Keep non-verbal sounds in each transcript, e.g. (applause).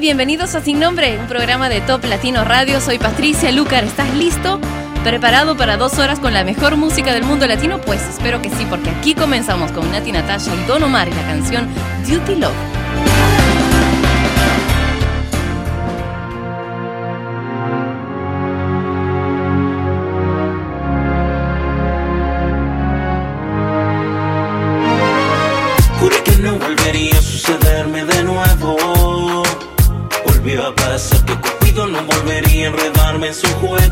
bienvenidos a Sin Nombre, un programa de Top Latino Radio. Soy Patricia Lucar, ¿estás listo? ¿Preparado para dos horas con la mejor música del mundo latino? Pues espero que sí, porque aquí comenzamos con Nati Natasha y Don Omar la canción Duty Love. transforma en su juego.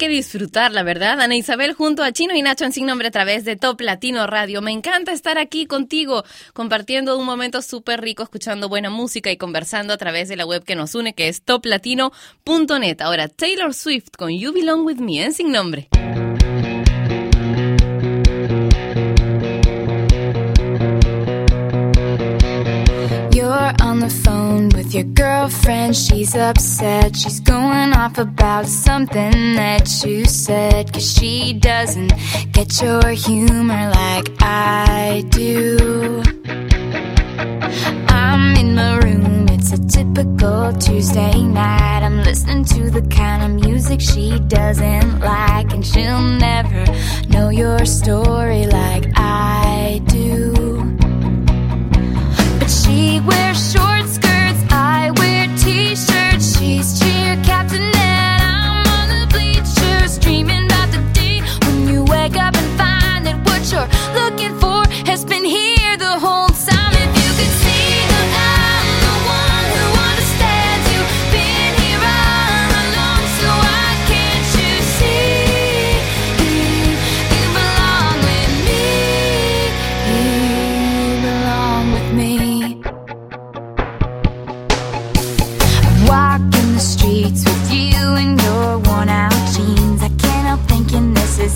que disfrutar la ¿verdad? Ana Isabel junto a Chino y Nacho en Sin Nombre a través de Top Latino Radio. Me encanta estar aquí contigo, compartiendo un momento súper rico, escuchando buena música y conversando a través de la web que nos une, que es toplatino.net. Ahora, Taylor Swift con You Belong With Me en Sin Nombre. alone with your girlfriend. She's upset. She's going off about something that you said. Cause she doesn't get your humor like I do. I'm in my room. It's a typical Tuesday night. I'm listening to the kind of music she doesn't like. And she'll never know your story like I do. But She wears short.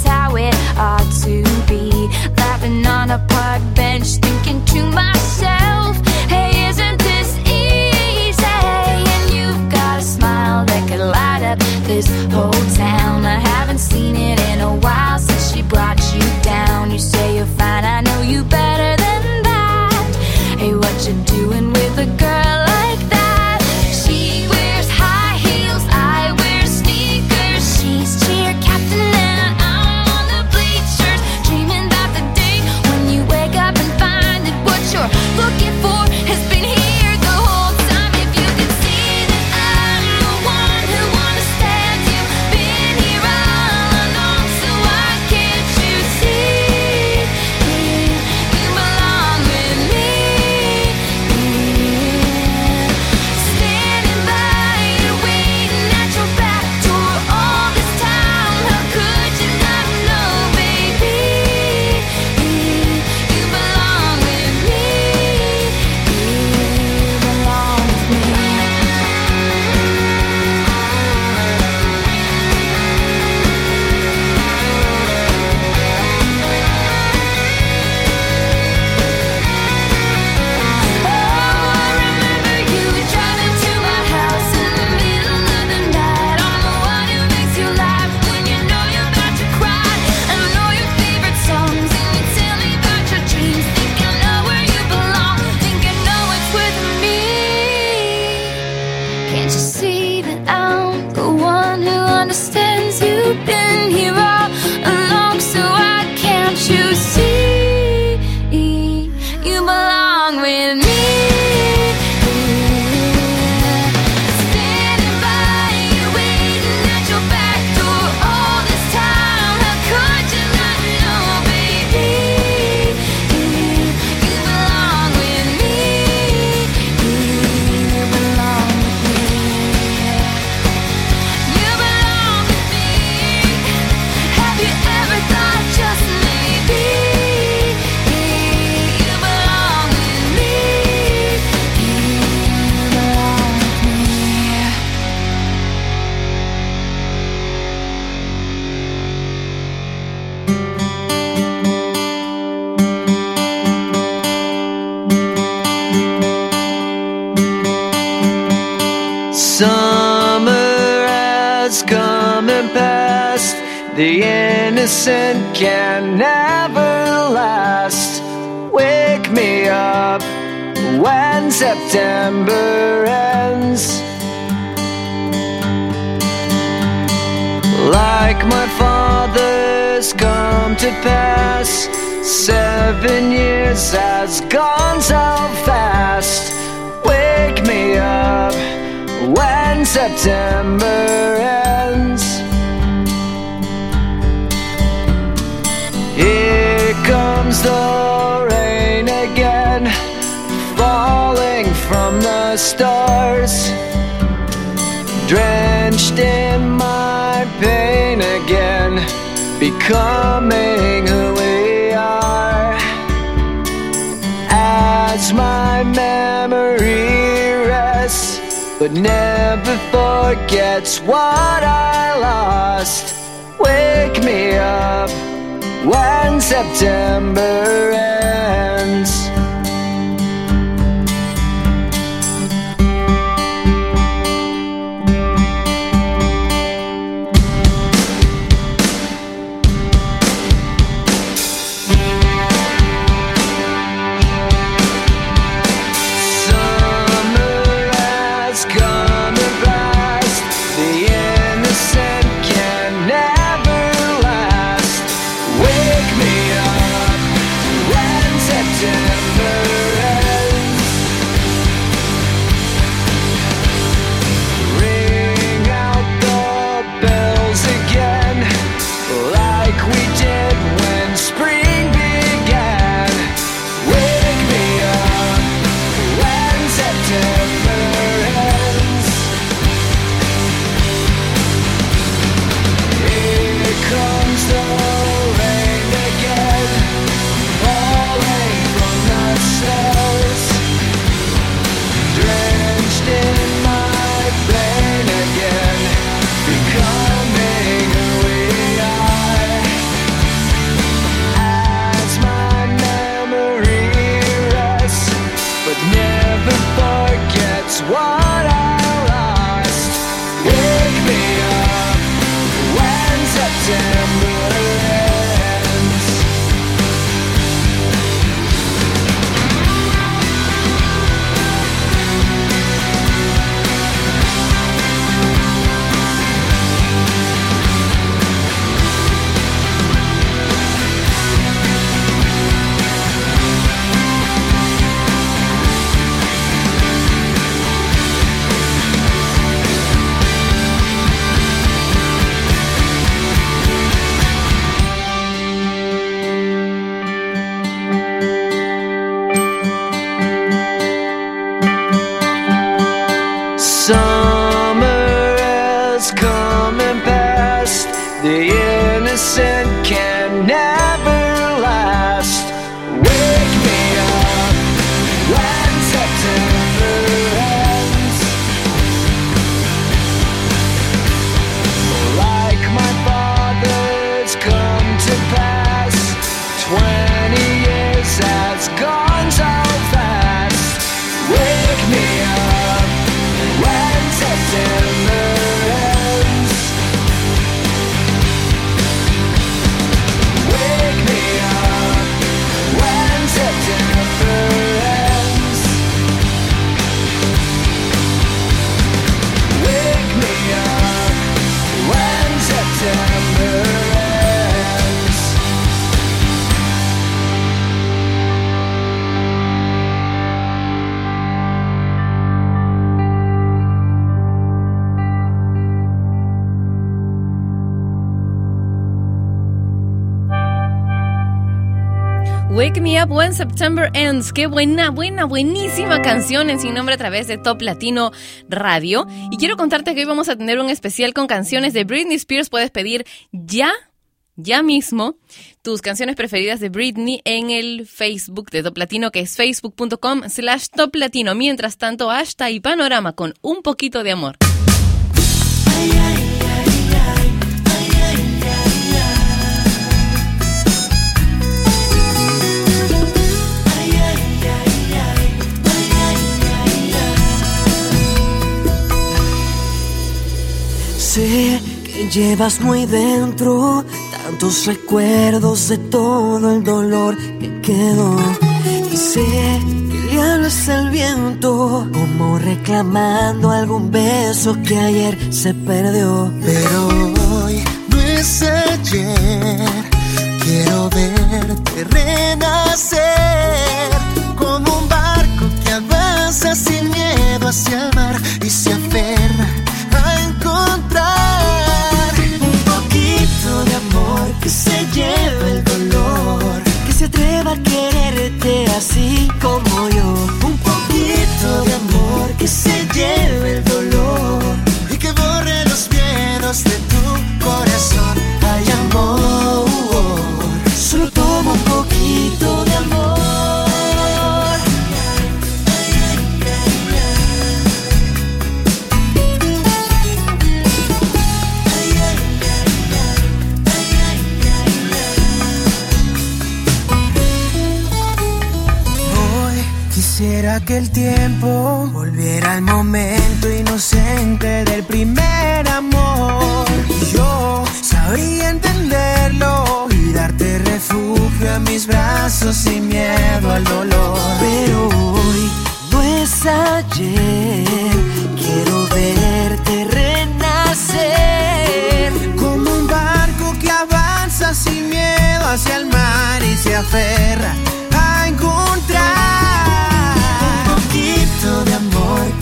how it ought to be. Laughing on a park bench, thinking to myself. Me up. When September September Ends. Qué buena, buena, buenísima canción en Sin Nombre a través de Top Latino Radio. Y quiero contarte que hoy vamos a tener un especial con canciones de Britney Spears. Puedes pedir ya, ya mismo, tus canciones preferidas de Britney en el Facebook de Top Latino, que es facebook.com slash Top Latino. Mientras tanto, hasta y Panorama con un poquito de amor. Sé que llevas muy dentro tantos recuerdos de todo el dolor que quedó. Y sé que le hablas al viento, como reclamando algún beso que ayer se perdió. Pero hoy no es ayer. Quiero verte renacer como un barco que avanza sin miedo hacia el mar y se aferra que se lleve el dolor, Que se atreva a quererte así como yo. un poquito de amor que se lleve el dolor y que borre los miedos de tu que el tiempo volviera al momento inocente del primer amor. Yo sabría entenderlo y darte refugio a mis brazos sin miedo al dolor. Pero hoy no es ayer. Quiero verte renacer. Como un barco que avanza sin miedo hacia el mar y se aferra a encontrar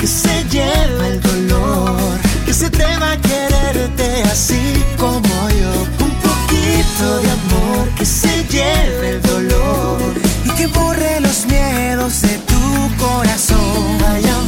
que se lleva el dolor, que se atreva a quererte así como yo. Un poquito de amor que se lleve el dolor y que borre los miedos de tu corazón.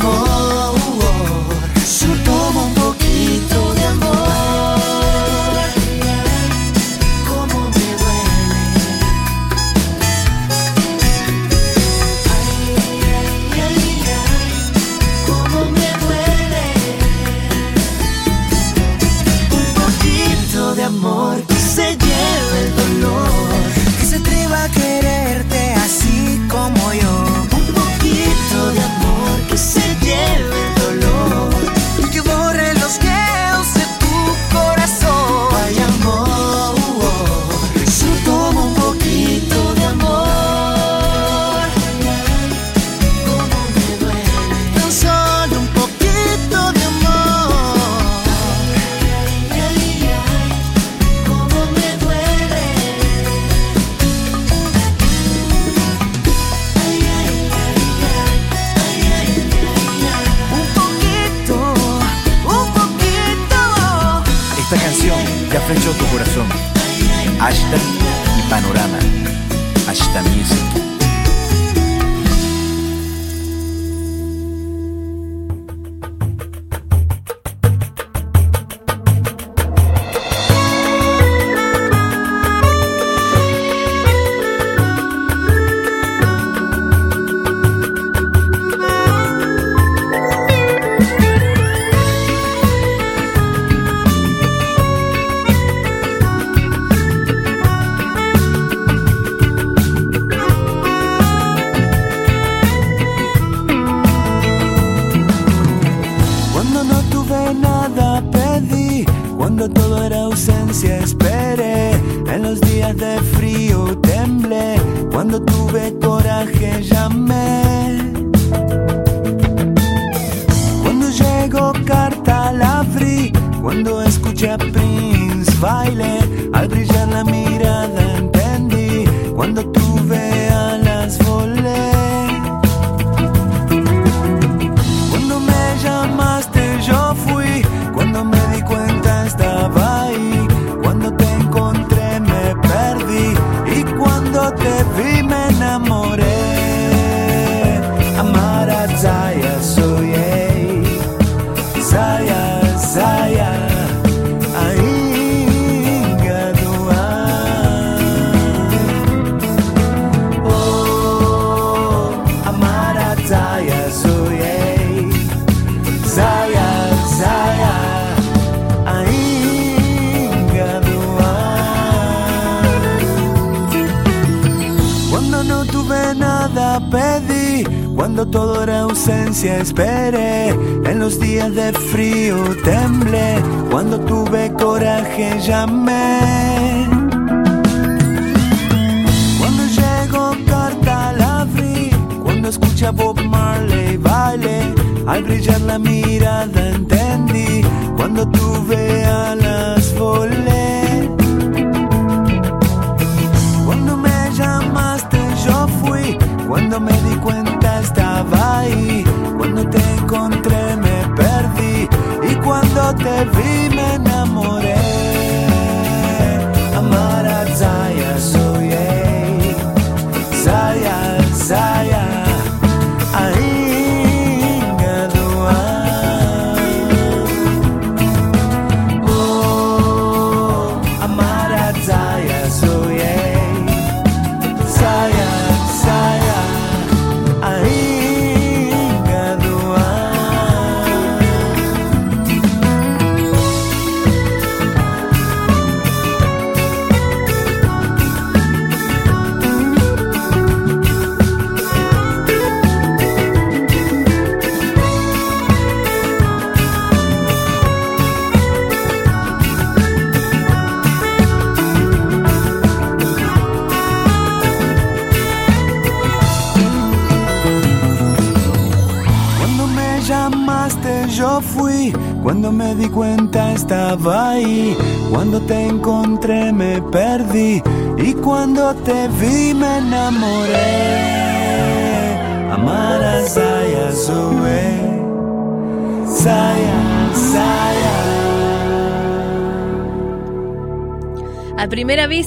Flechó tu corazón. Ashta y Panorama. Ashta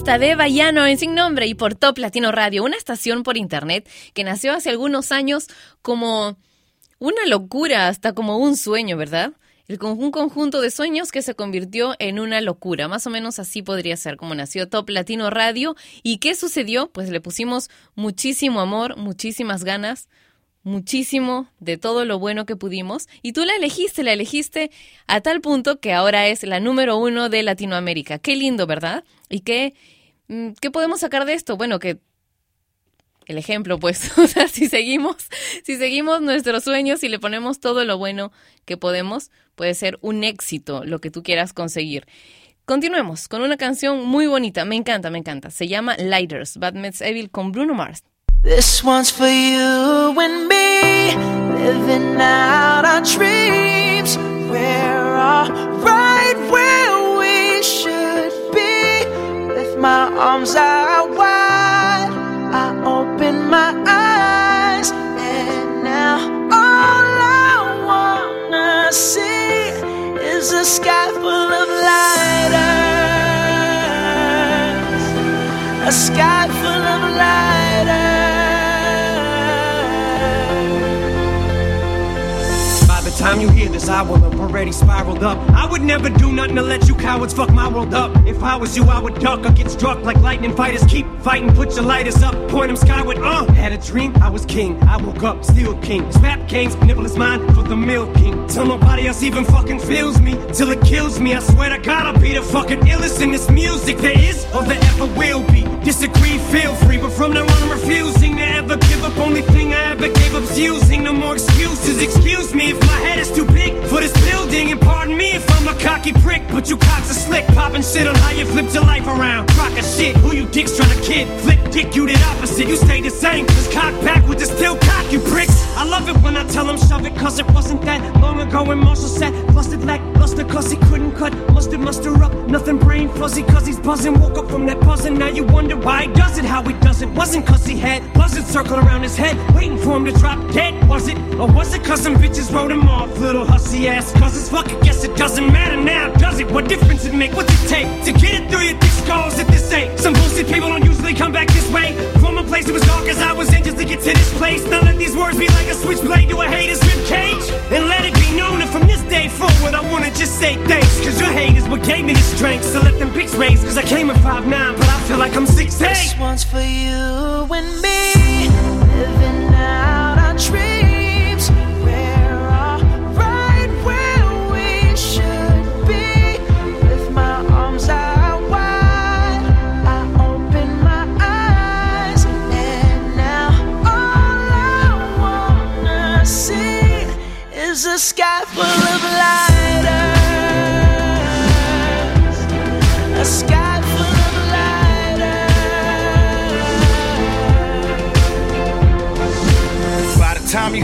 de Bayano en Sin Nombre y por Top Latino Radio, una estación por internet que nació hace algunos años como una locura, hasta como un sueño, ¿verdad? El un conjunto de sueños que se convirtió en una locura. Más o menos así podría ser como nació Top Latino Radio. ¿Y qué sucedió? Pues le pusimos muchísimo amor, muchísimas ganas, muchísimo de todo lo bueno que pudimos. Y tú la elegiste, la elegiste a tal punto que ahora es la número uno de Latinoamérica. Qué lindo, ¿verdad? ¿Y qué, qué podemos sacar de esto? Bueno, que el ejemplo, pues, (laughs) o sea, si seguimos, si seguimos nuestros sueños y le ponemos todo lo bueno que podemos, puede ser un éxito lo que tú quieras conseguir. Continuemos con una canción muy bonita, me encanta, me encanta. Se llama Lighters, Bad Meets Evil con Bruno Mars. This one's for you and me, living out our dreams. We're all my arms out wide, I open my eyes, and now all I wanna see is a sky full of lighters, a sky full of lighters. Time you hear this, I will have already spiraled up. I would never do nothing to let you cowards fuck my world up. If I was you, I would duck or get struck like lightning fighters. Keep fighting, put your lighters up, point them skyward. Uh, had a dream, I was king. I woke up, still king. Snap kings, nibble is mine for the milk king. Till nobody else even fucking feels me, till it kills me. I swear to God, I'll be the fucking illest in this music there is or there ever will be. Disagree, feel free, but from now on, I'm refusing to ever give up. Only thing I ever gave up's using. No more excuses. Excuse me if my head is too big for this building, and pardon me if I'm a cocky prick. But you cocks are slick, popping shit on how you flipped your life around. Crock of shit, who you dicks trying to kid? Flip dick, you did opposite. You stay the same. Just cock back with the still cock, you pricks. I love it when I tell them shove it, cause it wasn't that long ago when Marshall said, busted lackluster, cause he couldn't cut. Mustard muster up, nothing brain fuzzy, cause he's buzzing. Woke up from that buzzing, now you wonder why he does it, how he does it. Wasn't cause he had buzzards circling around his head, waiting for him to drop dead. Was it? Or was it cause some bitches wrote him off? Little hussy ass, cause it's fucking guess it doesn't matter now, does it? What difference it make? What's it take to get it through your thick skulls at this ain't? Some bullshit people don't usually come back this way. From a place that was dark as I was in just to get to this place. Now let these words be like a switchblade to a hater's rib cage. And let it be known that from this day forward, I wanna just say thanks. Cause your hate is what gave me the strength. So let them pics raise. Cause I came at 5'9, but I feel like I'm 6'8. This one's for you and me, living a sky full of lighters. A sky full of lighters. By the time you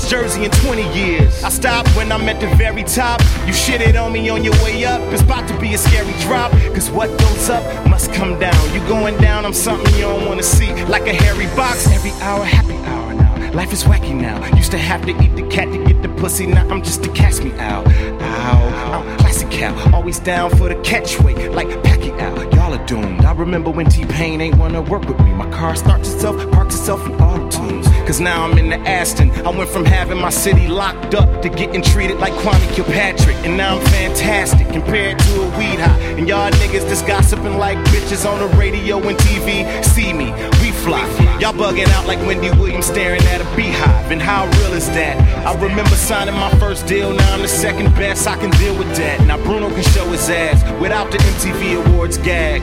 Jersey in 20 years. I stopped when I'm at the very top. You shitted on me on your way up. It's about to be a scary drop. Cause what goes up must come down. You going down, I'm something you don't wanna see. Like a hairy box, every hour, happy hour now. Life is wacky now. Used to have to eat the cat to get the pussy. Now I'm just a catch me out. Ow, I'm classic cow. Always down for the catchweight, like Pacquiao. Y'all are doomed. I remember when T-Pain ain't wanna work with me. My car starts itself, parks itself in auto tunes. Cause now I'm in the Aston. I went from having my city locked up to getting treated like Kwame Kilpatrick. And now I'm fantastic compared to a weed high. And y'all niggas just gossiping like bitches on the radio and TV. See me, we fly. Y'all bugging out like Wendy Williams staring at a beehive. And how real is that? I remember signing my first deal, now I'm the second best. I can deal with that. Now Bruno can show his ass without the MTV Awards gag.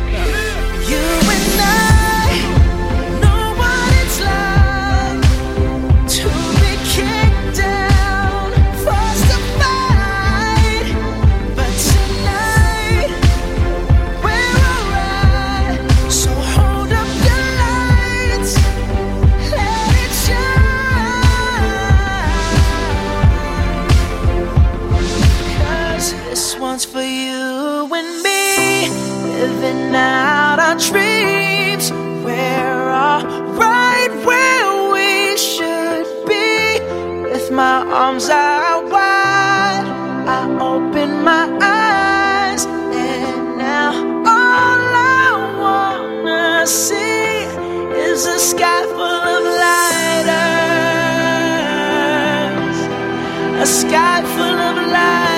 You and I dreams. We're all right where we should be. With my arms out wide, I open my eyes, and now all I wanna see is a sky full of lighters, a sky full of lighters.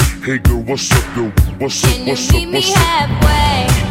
Hey girl, what's up, girl? What's up, what's up, what's up? Can you meet me halfway?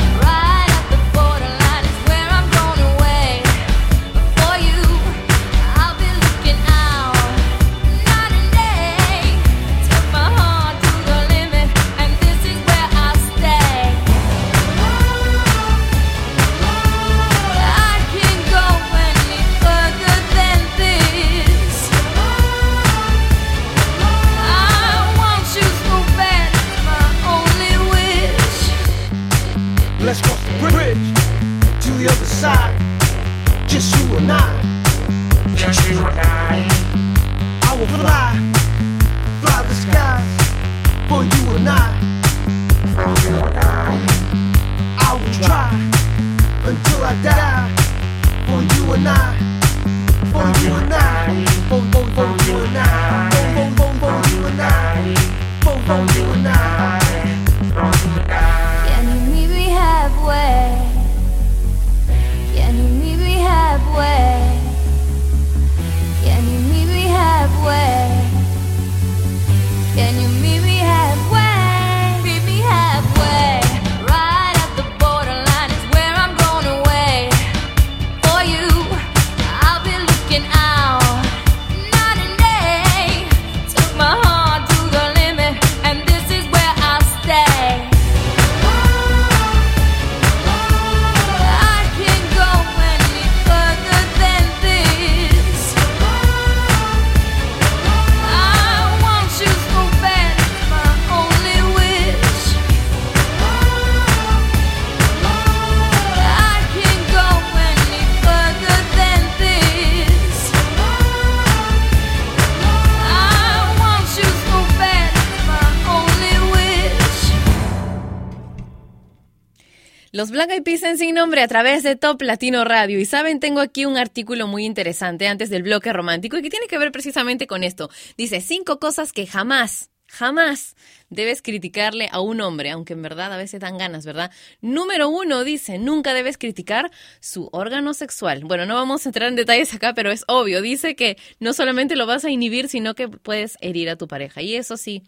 A través de Top Latino Radio. Y saben, tengo aquí un artículo muy interesante antes del bloque romántico y que tiene que ver precisamente con esto. Dice, cinco cosas que jamás, jamás debes criticarle a un hombre, aunque en verdad a veces dan ganas, ¿verdad? Número uno dice, nunca debes criticar su órgano sexual. Bueno, no vamos a entrar en detalles acá, pero es obvio. Dice que no solamente lo vas a inhibir, sino que puedes herir a tu pareja. Y eso sí,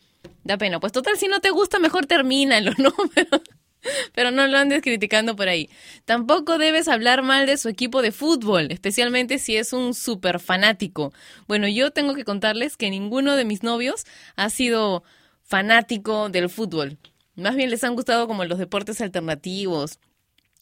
da pena. Pues total, si no te gusta, mejor termínalo, ¿no? (laughs) (laughs) Pero no lo andes criticando por ahí. Tampoco debes hablar mal de su equipo de fútbol, especialmente si es un súper fanático. Bueno, yo tengo que contarles que ninguno de mis novios ha sido fanático del fútbol. Más bien les han gustado como los deportes alternativos.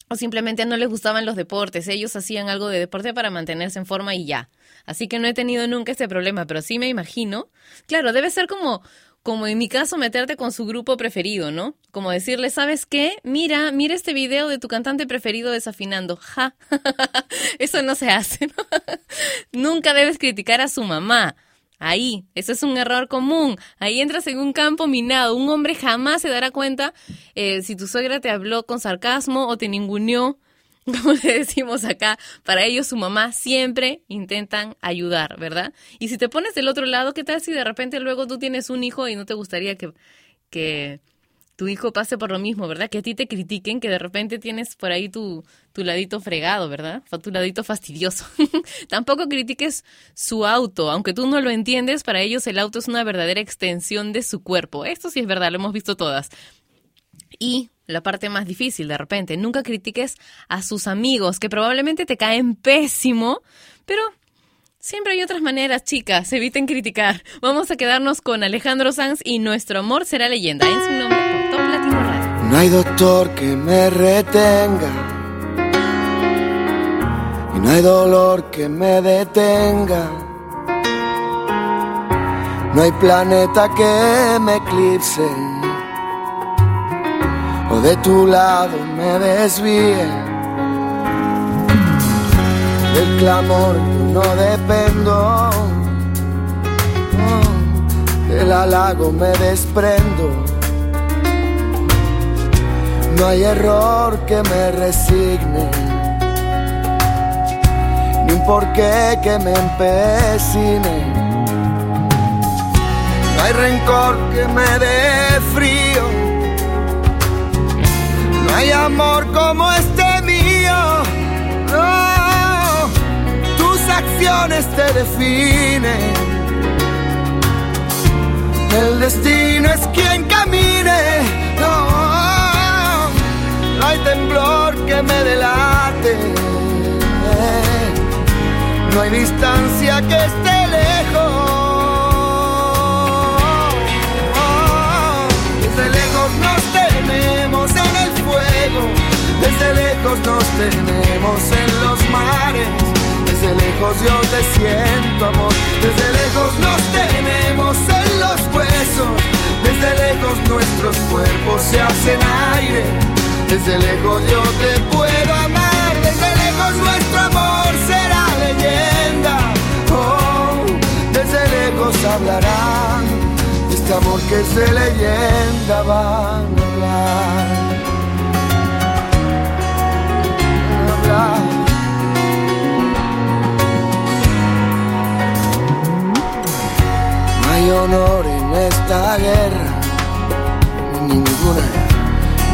O simplemente no les gustaban los deportes. Ellos hacían algo de deporte para mantenerse en forma y ya. Así que no he tenido nunca ese problema, pero sí me imagino. Claro, debe ser como como en mi caso, meterte con su grupo preferido, ¿no? Como decirle, ¿sabes qué? Mira, mira este video de tu cantante preferido desafinando. Ja, (laughs) eso no se hace, ¿no? (laughs) Nunca debes criticar a su mamá. Ahí, ese es un error común. Ahí entras en un campo minado. Un hombre jamás se dará cuenta eh, si tu suegra te habló con sarcasmo o te ninguneó (laughs) como le decimos acá, para ellos su mamá siempre intentan ayudar, ¿verdad? Y si te pones del otro lado, ¿qué tal si de repente luego tú tienes un hijo y no te gustaría que, que tu hijo pase por lo mismo, ¿verdad? Que a ti te critiquen, que de repente tienes por ahí tu, tu ladito fregado, ¿verdad? Tu ladito fastidioso. (laughs) Tampoco critiques su auto, aunque tú no lo entiendes, para ellos el auto es una verdadera extensión de su cuerpo. Esto sí es verdad, lo hemos visto todas. Y la parte más difícil de repente, nunca critiques a sus amigos que probablemente te caen pésimo, pero siempre hay otras maneras, chicas, eviten criticar. Vamos a quedarnos con Alejandro Sanz y Nuestro Amor será leyenda. En su nombre por Top Latino Radio. No hay doctor que me retenga. Y no hay dolor que me detenga. No hay planeta que me eclipse. O de tu lado me desvíe. Del clamor no dependo. Del halago me desprendo. No hay error que me resigne, ni un porqué que me empecine. No hay rencor que me dé frío, hay amor como este mío. No, tus acciones te definen. El destino es quien camine. No, no hay temblor que me delate. No hay distancia que esté Desde lejos nos tenemos en los mares. Desde lejos yo te siento amor. Desde lejos nos tenemos en los huesos. Desde lejos nuestros cuerpos se hacen aire. Desde lejos yo te puedo amar. Desde lejos nuestro amor será leyenda. Oh, desde lejos hablarán. Este amor que es de leyenda va a hablar. Hay honor en esta guerra, ni ninguna,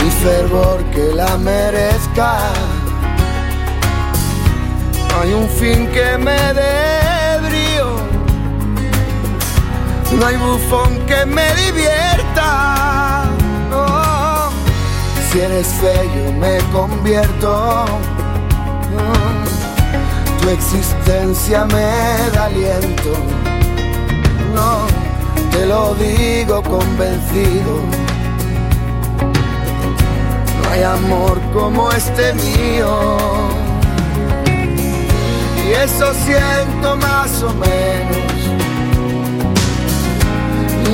ni fervor que la merezca. No hay un fin que me dé brío, no hay bufón que me divierta. No, si eres feo me convierto. Tu existencia me da aliento no, te lo digo convencido. No hay amor como este mío. Y eso siento más o menos.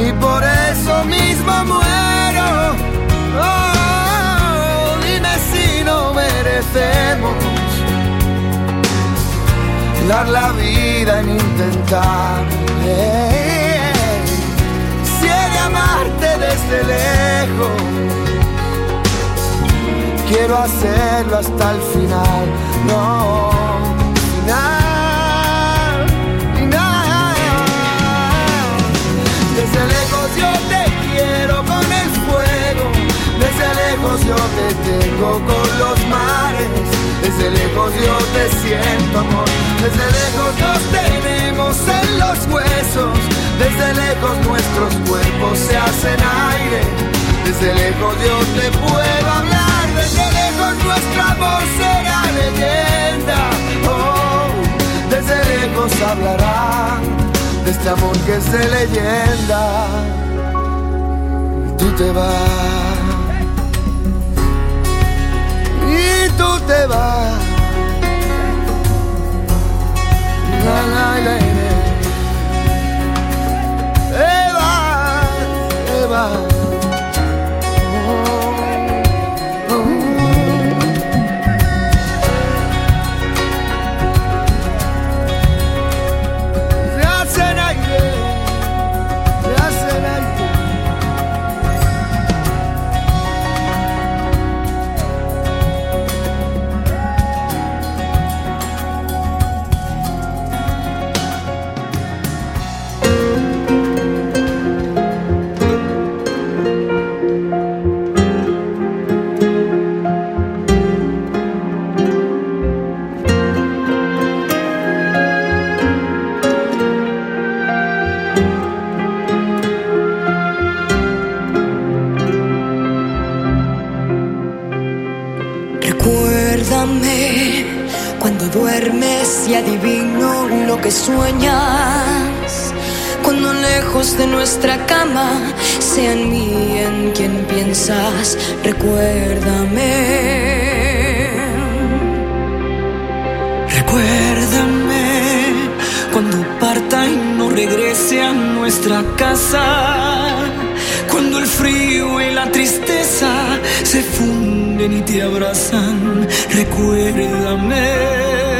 Y por eso mismo muero. Oh, dime si no merecemos dar la vida en intentar. Desde lejos, quiero hacerlo hasta el final. No, final, final. Desde lejos yo te quiero con el fuego, desde lejos yo te tengo con los mares, desde lejos yo te siento amor, desde lejos nos tenemos en los huesos, desde lejos nuestros cuerpos se hacen aire, desde lejos yo te puedo hablar, desde lejos nuestro amor será leyenda, oh, desde lejos hablarán de este amor que es de leyenda. Tú te vas. Y tú te vas. La, la, lo que sueñas. Cuando lejos de nuestra cama sea en mí en quien piensas. Recuérdame. Recuérdame cuando parta y no regrese a nuestra casa. Cuando el frío y la tristeza se funden y te abrazan. Recuérdame.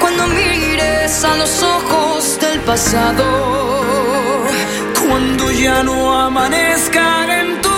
Cuando mires a los ojos del pasado. Cuando ya no amanezcan en tus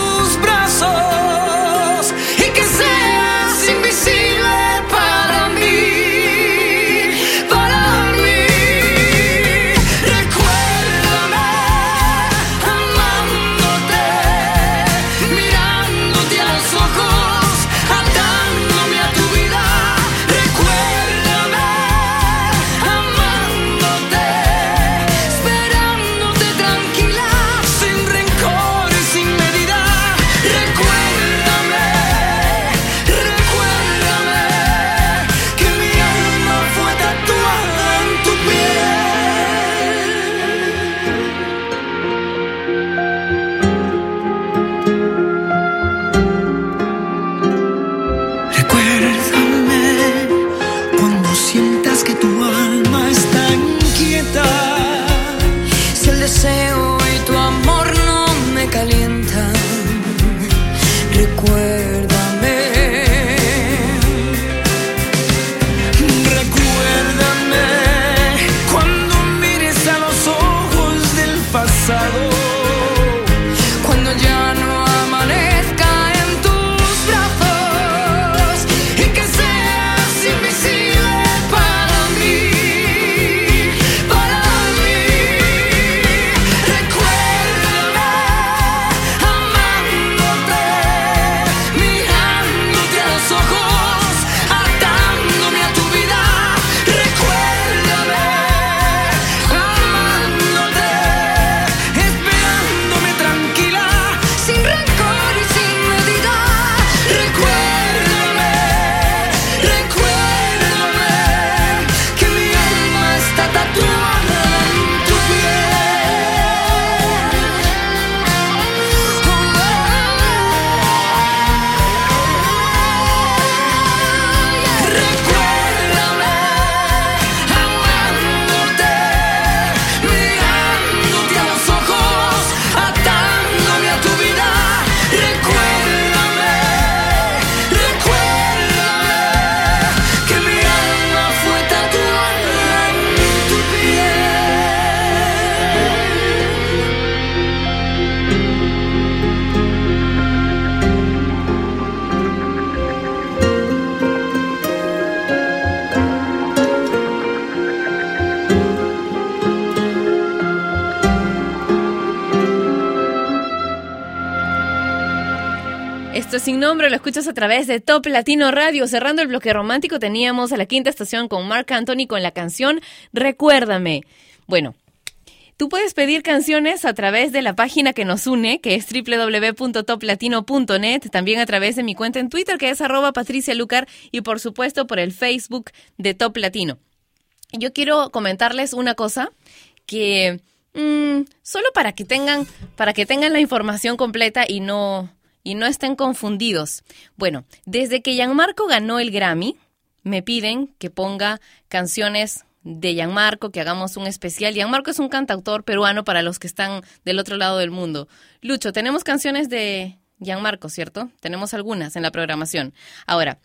a través de Top Latino Radio. Cerrando el bloque romántico teníamos a la quinta estación con Mark Anthony con la canción Recuérdame. Bueno, Tú puedes pedir canciones a través de la página que nos une, que es www.toplatino.net, también a través de mi cuenta en Twitter, que es arroba Patricia Lucar, y por supuesto por el Facebook de Top Latino. Yo quiero comentarles una cosa que mm, solo para que tengan, para que tengan la información completa y no, y no estén confundidos. Bueno, desde que Gianmarco ganó el Grammy, me piden que ponga canciones de Gianmarco, que hagamos un especial. Gianmarco es un cantautor peruano para los que están del otro lado del mundo. Lucho, tenemos canciones de Gianmarco, ¿cierto? Tenemos algunas en la programación. Ahora,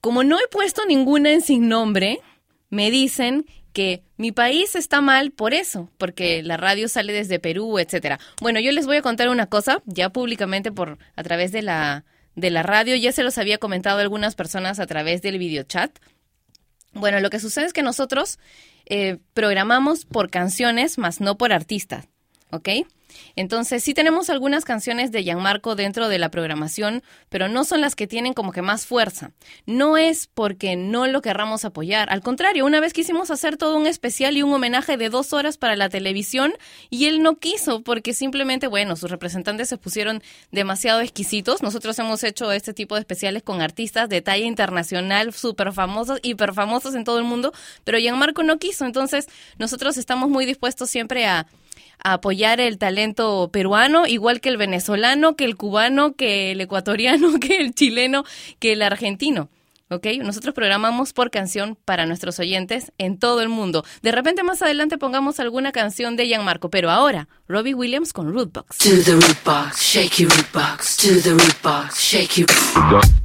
como no he puesto ninguna en sin nombre, me dicen que mi país está mal por eso, porque la radio sale desde Perú, etcétera. Bueno, yo les voy a contar una cosa, ya públicamente por a través de la de la radio, ya se los había comentado a algunas personas a través del videochat. Bueno, lo que sucede es que nosotros eh, programamos por canciones, más no por artistas, ¿ok? Entonces, sí tenemos algunas canciones de Gianmarco dentro de la programación, pero no son las que tienen como que más fuerza. No es porque no lo querramos apoyar. Al contrario, una vez quisimos hacer todo un especial y un homenaje de dos horas para la televisión y él no quiso porque simplemente, bueno, sus representantes se pusieron demasiado exquisitos. Nosotros hemos hecho este tipo de especiales con artistas de talla internacional, súper famosos, hiper famosos en todo el mundo, pero Gianmarco no quiso. Entonces, nosotros estamos muy dispuestos siempre a a apoyar el talento peruano, igual que el venezolano, que el cubano, que el ecuatoriano, (laughs) que el chileno, que el argentino. ¿ok? Nosotros programamos por canción para nuestros oyentes en todo el mundo. De repente más adelante pongamos alguna canción de Gianmarco, pero ahora Robbie Williams con Rootbox. To the root box, shake your root box. To the root box, shake your.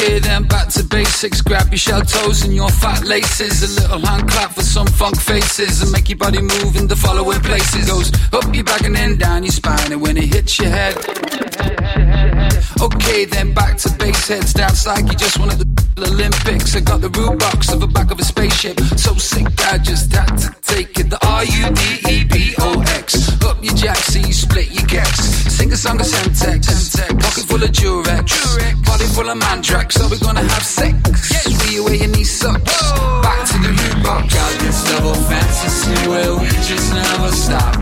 Okay, then back to basics. Grab your shell toes and your fat laces. A little hand clap for some funk faces and make your body move in the following places. Goes up your back and then down your spine, and when it hits your head. Okay, then back to base heads down like you just at the (laughs) Olympics. I got the root box of the back of a spaceship. So sick, I just had to take it. The R U D E B O X. Up your jack, so you split your gex. Sing a song of Semtex. Pocket full of Durex. Body full of Mandrax. So we're gonna have sex. See you where your knee sucks. Back to the root box. Got this double fantasy where we just never stop.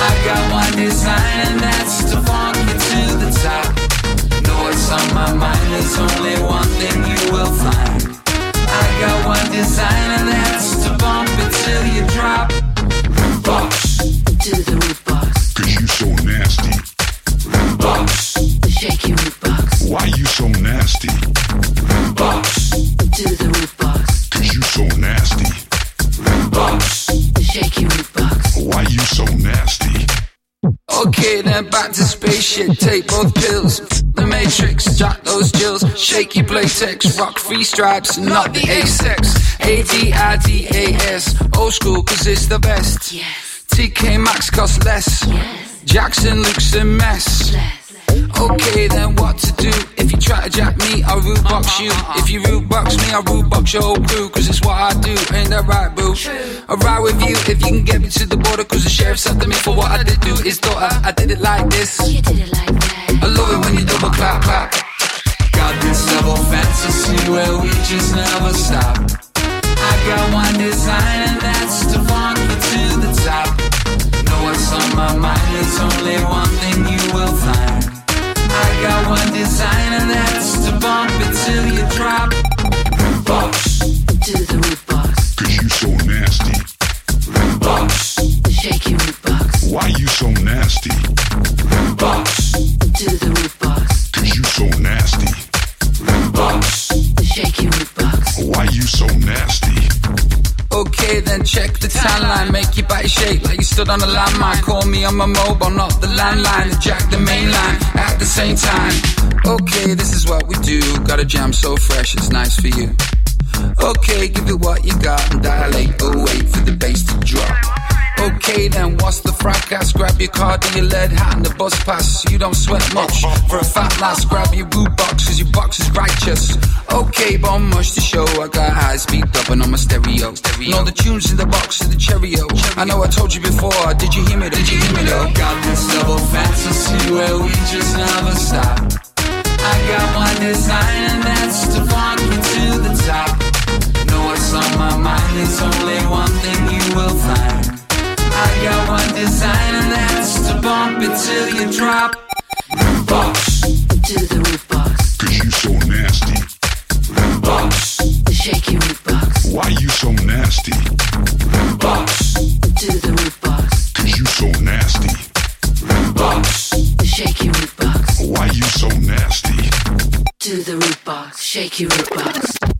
I got one design and that's to funk you to the top. What's on my mind, there's only one thing you will find. I got one design and that's to bump it till you drop. Root box. To the root box. Cause you so nasty. Root box. Shake your root box. Why you so nasty? Root box. To the root box. Cause you so nasty. Root box. Shake your root box. Why you so nasty? Okay, then back to spaceship. Take both pills. The Matrix, jot those jills. Shaky playtex, rock free stripes, not the A-sex. A-D-I-D-A-S. Old school, cause it's the best. Yes. TK Maxx costs less. Yes. Jackson looks a mess. Okay, then what to do? If you try to jack me, I'll root box uh-huh, you. Uh-huh. If you root box me, I'll root box your whole crew. Cause it's what I do, ain't that right, boo? I'll ride with you if you can get me to the border. Cause the sheriff's after me for what I did do. His daughter, I did it like this. You did it like that. I love it when you double clap, clap. Got this double fantasy where we just never stop. I got one design and that's to funk you to the top. Know what's on my mind, there's only one thing you will find. I got one design and that's to bump it till you drop. Root box, To the root box. Cause you so nasty. root box, Shake your box. Why you so nasty? root box, To the root box. Cause you so nasty. root box. Shake your box. Why you so nasty? Then check the timeline. Make your body shake like you stood on a landmine. Call me on my mobile, not the landline. And jack the main line at the same time. Okay, this is what we do. Got a jam so fresh, it's nice for you. Okay, give it what you got and dilate. Oh, wait for the bass to drop. Okay, then what's the fracas. Grab your card and your lead hat and the bus pass. You don't sweat much. For a fat lass, grab your boot box, cause your box is righteous. Okay, but I'm much to show. I got high speed dubbing on my stereo. And all the tunes in the box are the Cheerio. I know I told you before, did you hear me? Did you hear me though? Got this double fantasy where we just never stop. I got one design and that's to funk you to the top. Know what's on my mind, there's only one thing you will find. I got one design and that's to bump it till you drop. Roof box To the roof box. Cause you so nasty. Roof box The shaky roof box. Why you so nasty? Roof box To the roof box. Cause you so nasty. Roof box The shaky roof box. Why you so nasty? To the roof box. Shaky roof box.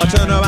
I turn around.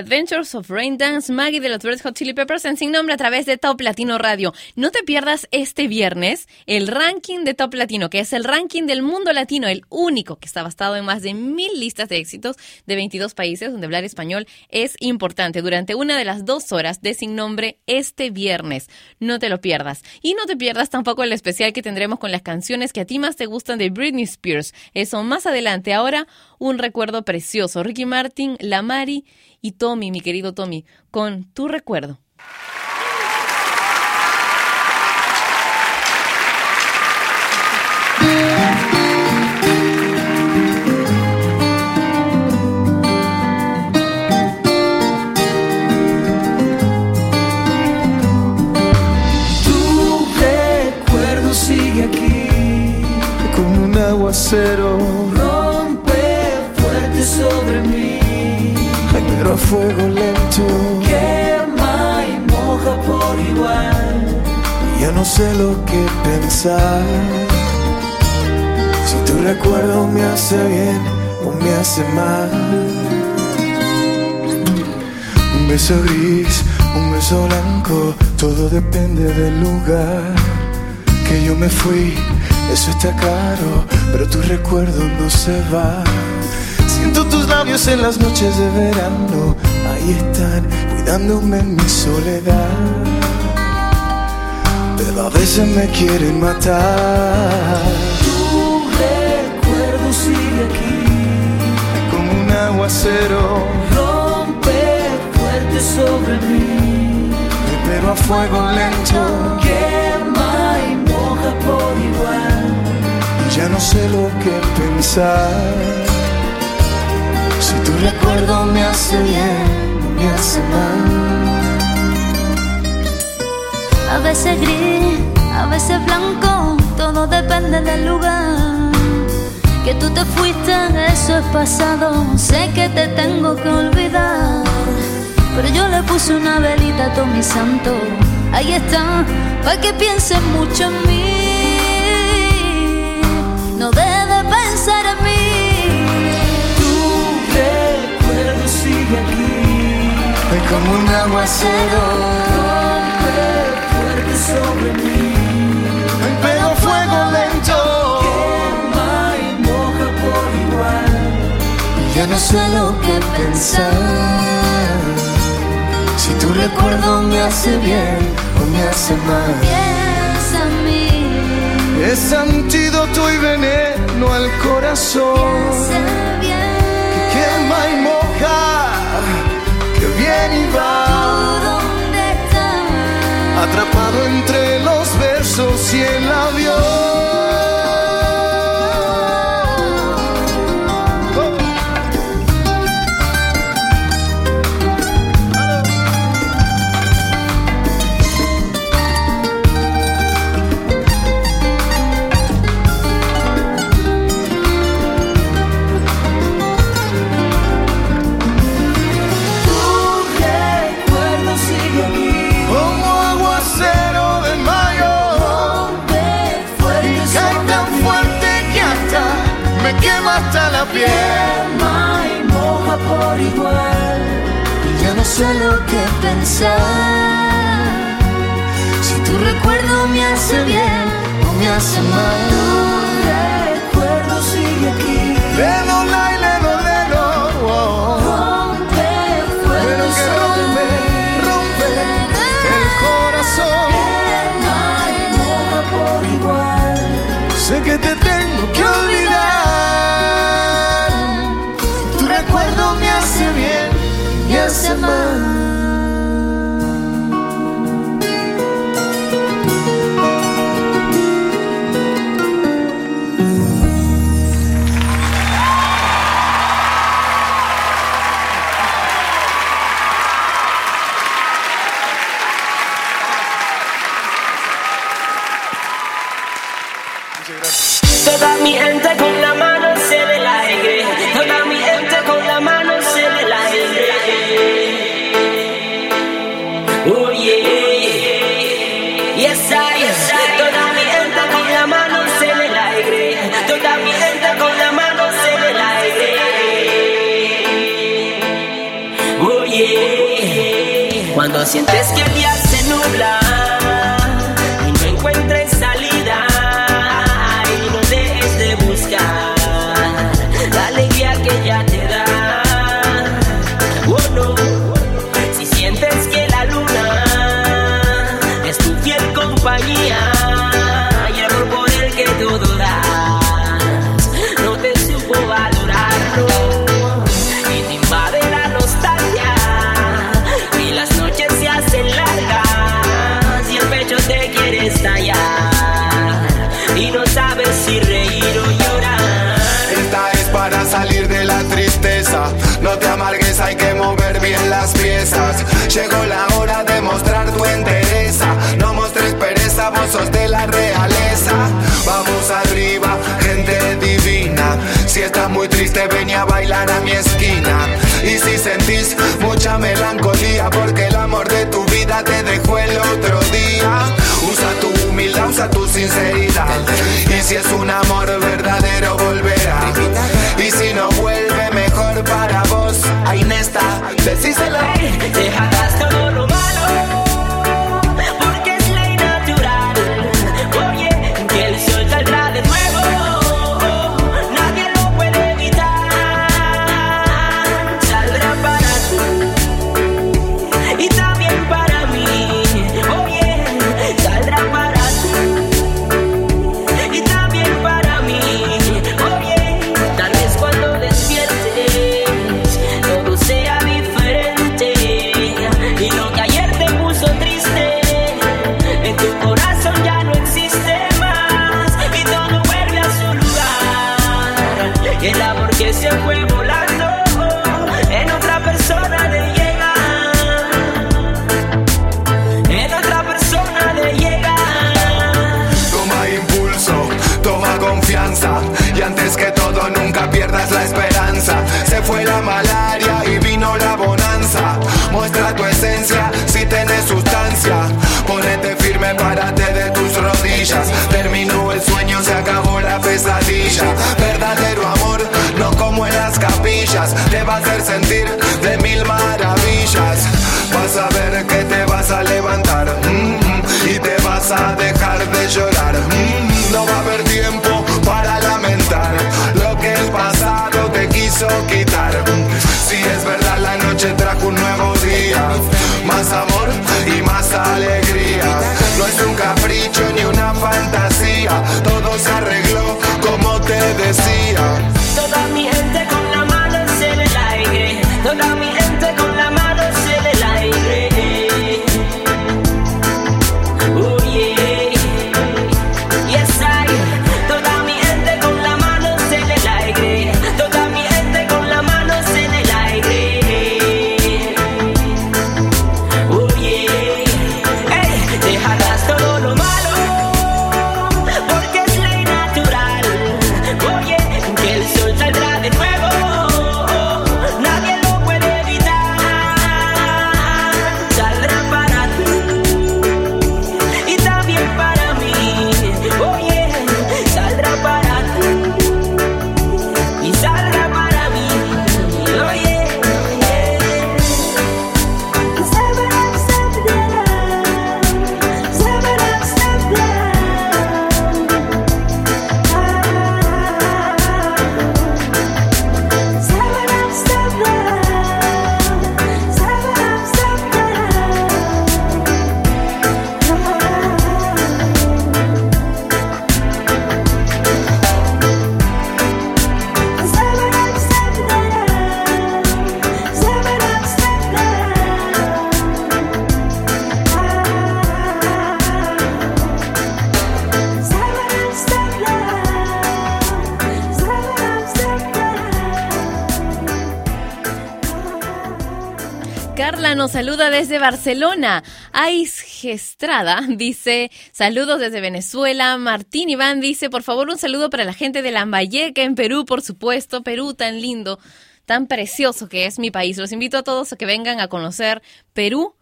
Adventures of Rain Dance, Maggie de los Red Hot Chili Peppers en Sin Nombre a través de Top Latino Radio. No te pierdas este viernes el ranking de Top Latino, que es el ranking del mundo latino, el único que está basado en más de mil listas de éxitos de 22 países donde hablar español es importante durante una de las dos horas de Sin Nombre este viernes. No te lo pierdas. Y no te pierdas tampoco el especial que tendremos con las canciones que a ti más te gustan de Britney Spears. Eso más adelante. Ahora, un recuerdo precioso. Ricky Martin, La Mari y Tommy, mi querido Tommy, con tu recuerdo. Tu recuerdo sigue aquí un. Fuego lento. Quema y moja por igual. Ya no sé lo que pensar. Si tu recuerdo me hace bien o me hace mal. Un beso gris, un beso blanco, todo depende del lugar que yo me fui. Eso está caro, pero tu recuerdo no se va. Siento tus labios en las noches de verano, ahí están, cuidándome en mi soledad. Pero a veces me quieren matar. Tu recuerdo sigue aquí, como un aguacero. Rompe fuerte sobre mí, pero a fuego lento. Quema y moja por igual. Ya no sé lo que pensar. Si tu recuerdo me hace bien me hace mal. A veces gris, a veces blanco, todo depende del lugar. Que tú te fuiste, eso es pasado, sé que te tengo que olvidar. Pero yo le puse una velita a todo mi santo, ahí está, para que pienses mucho en mí. No debes pensar en mí. Sigue aquí, es como un aguacero. Fuerte sobre mí, pero a fuego lento. Quema y moja por igual. Y ya no sé lo que pensar. Si tu recuerdo me hace bien o me hace mal. Piensa en mí. Es antídoto y veneno al corazón. Que quema y moja, viene y va. ¿Dónde estás? Atrapado entre los versos y el avión. La piel. Quema y moja por igual. Y ya no sé lo que pensar. Si tu recuerdo me hace bien o me hace mal. Tu recuerdo sigue aquí. Lelo, lai, lelo, lelo. oh. Rompe Pero que rompe, rompe el corazón. y moja por igual. Sé que te me sientes que hay que mover bien las piezas. Llegó la hora de mostrar tu entereza. No mostres pereza, vos sos de la realeza. Vamos arriba, gente divina. Si estás muy triste, ven a bailar a mi esquina. Y si sentís mucha melancolía, porque el amor de tu vida te dejó el otro día. Usa tu humildad, usa tu sinceridad. Y si es un amor verdadero, volverá. Let's see, say, va a hacer sentir de mil maravillas. Vas a ver que te vas a levantar. mm, y te vas a dejar de llorar. Mm, No va a haber tiempo para lamentar lo que el pasado te quiso quitar. Si es verdad, la noche trajo un nuevo día. Más amor y más alegría. No es un capricho ni una fantasía. Nos saluda desde Barcelona. Ais Gestrada (laughs) dice, saludos desde Venezuela. Martín Iván dice, por favor, un saludo para la gente de Lambayeque en Perú, por supuesto. Perú tan lindo, tan precioso que es mi país. Los invito a todos a que vengan a conocer Perú.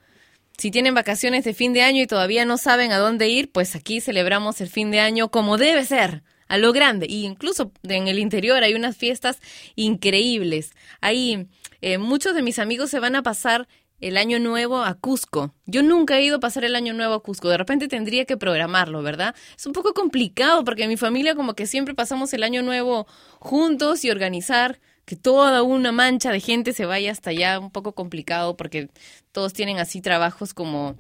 Si tienen vacaciones de fin de año y todavía no saben a dónde ir, pues aquí celebramos el fin de año como debe ser, a lo grande. Y incluso en el interior hay unas fiestas increíbles. Ahí eh, muchos de mis amigos se van a pasar el año nuevo a Cusco. Yo nunca he ido a pasar el año nuevo a Cusco. De repente tendría que programarlo, ¿verdad? Es un poco complicado porque en mi familia como que siempre pasamos el año nuevo juntos y organizar que toda una mancha de gente se vaya hasta allá, un poco complicado porque todos tienen así trabajos como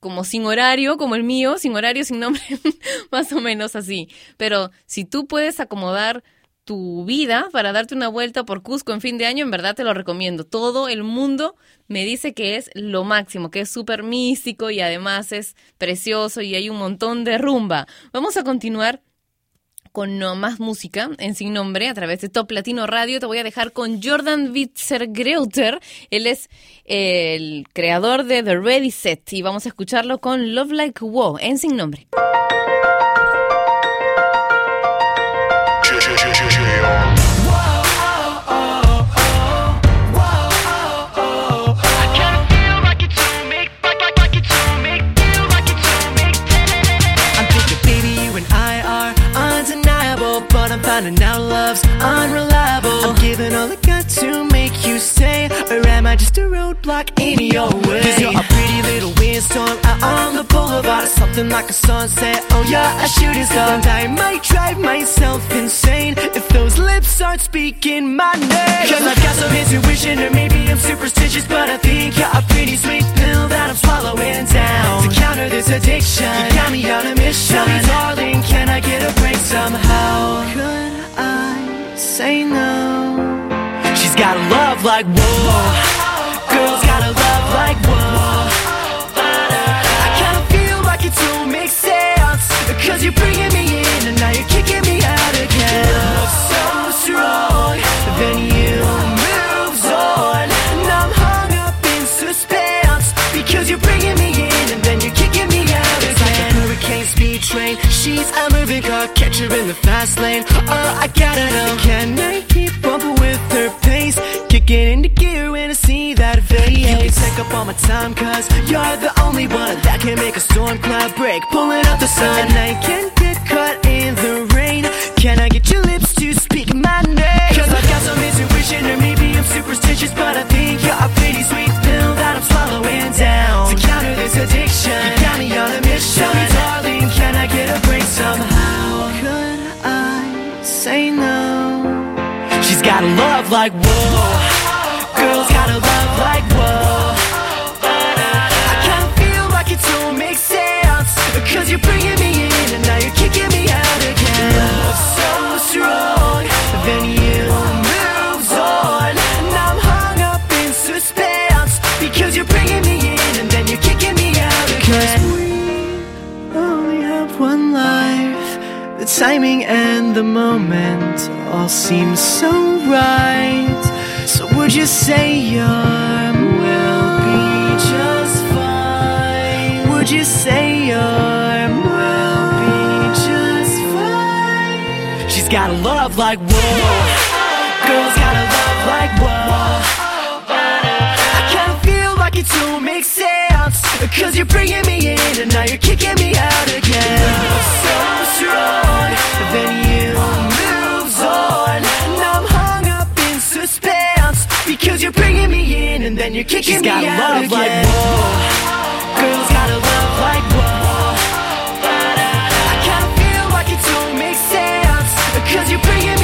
como sin horario, como el mío, sin horario, sin nombre, (laughs) más o menos así. Pero si tú puedes acomodar tu vida para darte una vuelta por Cusco en fin de año, en verdad te lo recomiendo. Todo el mundo me dice que es lo máximo, que es súper místico y además es precioso y hay un montón de rumba. Vamos a continuar con más música en sin nombre a través de Top Latino Radio. Te voy a dejar con Jordan Witzer-Greuter. Él es el creador de The Ready Set y vamos a escucharlo con Love Like Wow en sin nombre. Stay, or am I just a roadblock in your way? Cause you're a pretty little windstorm out on the boulevard, something like a sunset. Oh, yeah, a shooting star. And I might drive myself insane if those lips aren't speaking my name. Cause I've got some intuition, or maybe I'm superstitious, but I think you're a pretty sweet pill that I'm swallowing down. To counter this addiction, you got me on a mission. Tell me, darling, can I get a break somehow? Could I say no? She's got a love like whoa. Girls got a love like whoa. I kinda feel like it don't make sense. Cause you're bringing me in and now you're kicking me out again. Love so strong, then you moves on. And I'm hung up in suspense. Because you're bringing She's a moving car, catch her in the fast lane. Oh, I gotta know. Can I keep up with her pace? Kicking into gear when I see that face. You can take up all my time, cause you're the only one that can make a storm cloud break. Pulling up the sun. And I can't get caught in the rain. Can I get your lips to speak my name? Cause I've got some intuition, or maybe I'm superstitious, but I think you're a pretty sweet pill that I'm swallowing down. To counter this addiction, you got me on a mission. She's got a love like whoa. Girls gotta love like whoa. I kinda feel like it don't make sense. Cause you're bringing me timing and the moment all seem so right. So would you say your will be just fine? Would you say your will be just fine? She's got a love like whoa. Girls got a love like whoa. I kinda feel like it don't make sense. Cause you're bringing me in and now you're kicking me out again. Love so strong, then you moves on. And I'm hung up in suspense. Because you're bringing me in and then you're kicking She's me got a out love again. like whoa. Girls got a love like whoa. I kinda feel like it don't make sense. Cause you're bringing me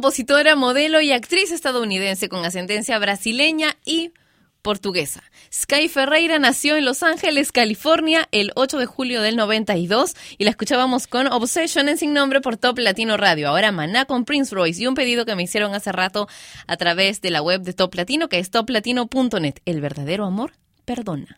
compositora, modelo y actriz estadounidense con ascendencia brasileña y portuguesa. Sky Ferreira nació en Los Ángeles, California, el 8 de julio del 92 y la escuchábamos con Obsession en Sin Nombre por Top Latino Radio. Ahora Maná con Prince Royce y un pedido que me hicieron hace rato a través de la web de Top Latino que es toplatino.net. El verdadero amor perdona.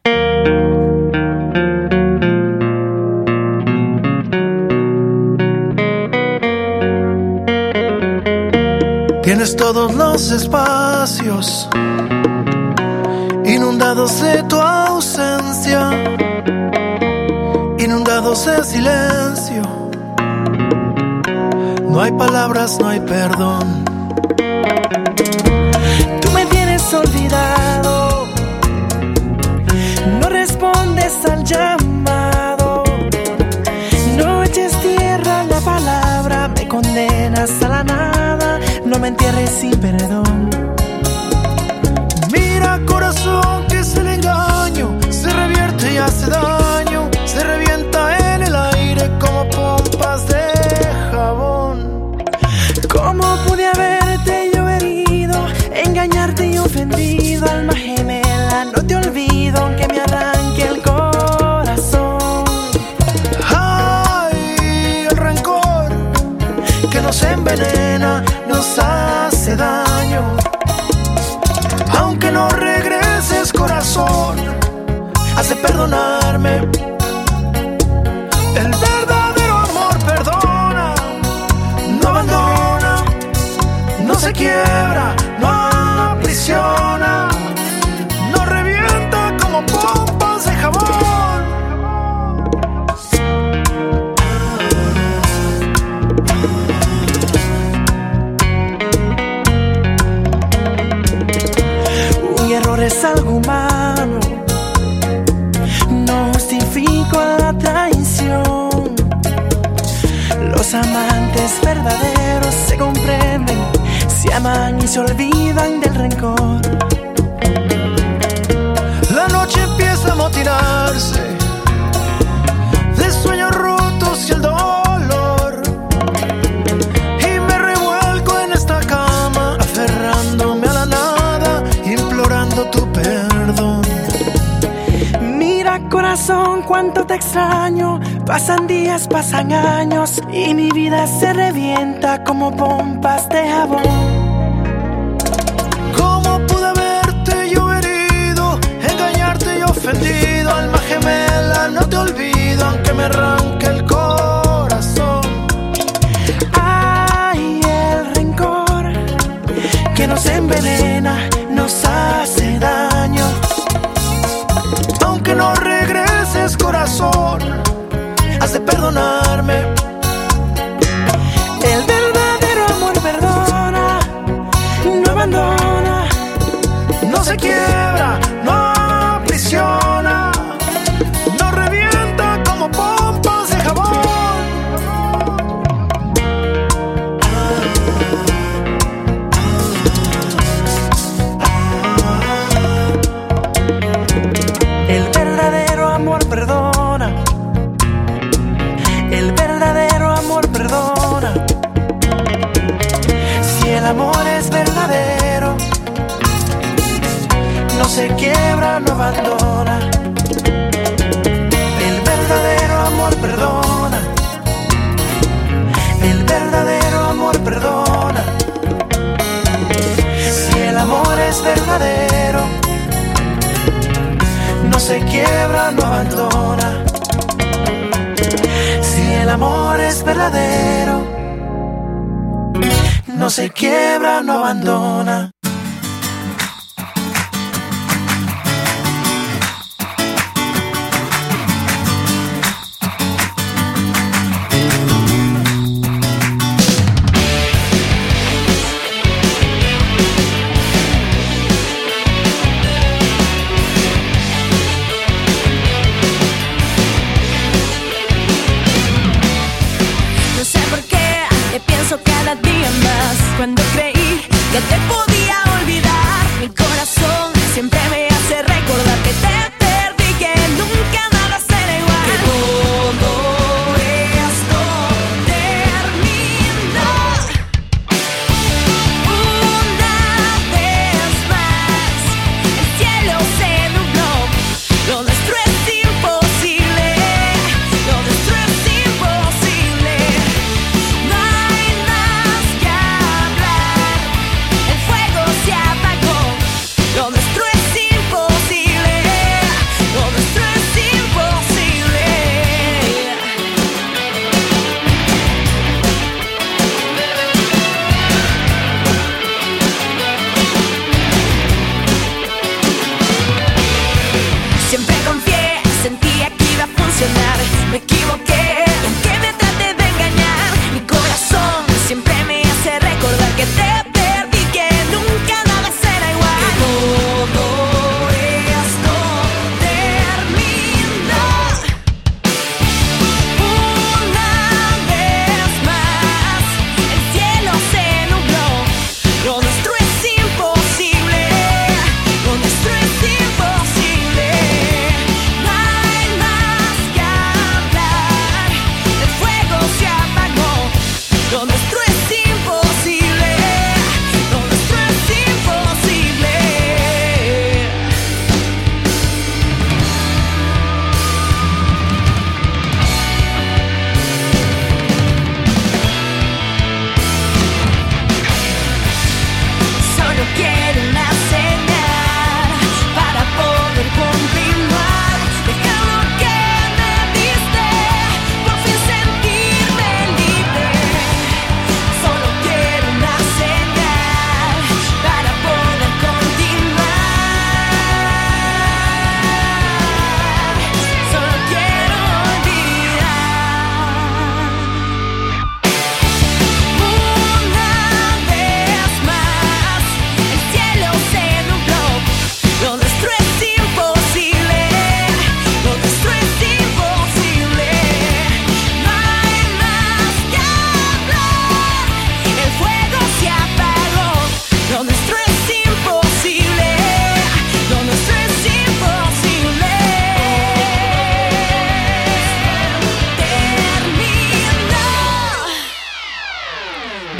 Tienes todos los espacios inundados de tu ausencia, inundados de silencio. No hay palabras, no hay perdón. Tú me tienes olvidado, no respondes al llamado, me entierres sin perdón. Hace perdonarme. El verdadero amor perdona, no abandona, no se quiebra, no aprisiona, no revienta como pompas de jabón. Es algo humano, Los amantes verdaderos se comprenden, se aman y se olvidan del rencor. La noche empieza a motinarse de sueños rotos y el dolor. Y me revuelco en esta cama, aferrándome a la nada, implorando tu perdón. Mira corazón, cuánto te extraño. Pasan días, pasan años y mi vida se revienta como pompas de jabón. ¿Cómo pude haberte yo herido, engañarte y ofendido? Alma gemela, no te olvido, aunque me arranque el corazón. Ay, el rencor que nos envenena, nos hace daño. El verdadero amor perdona. El verdadero amor perdona. Si el amor es verdadero, no se quiebra, no abandona. Si el amor es verdadero, no se quiebra, no abandona.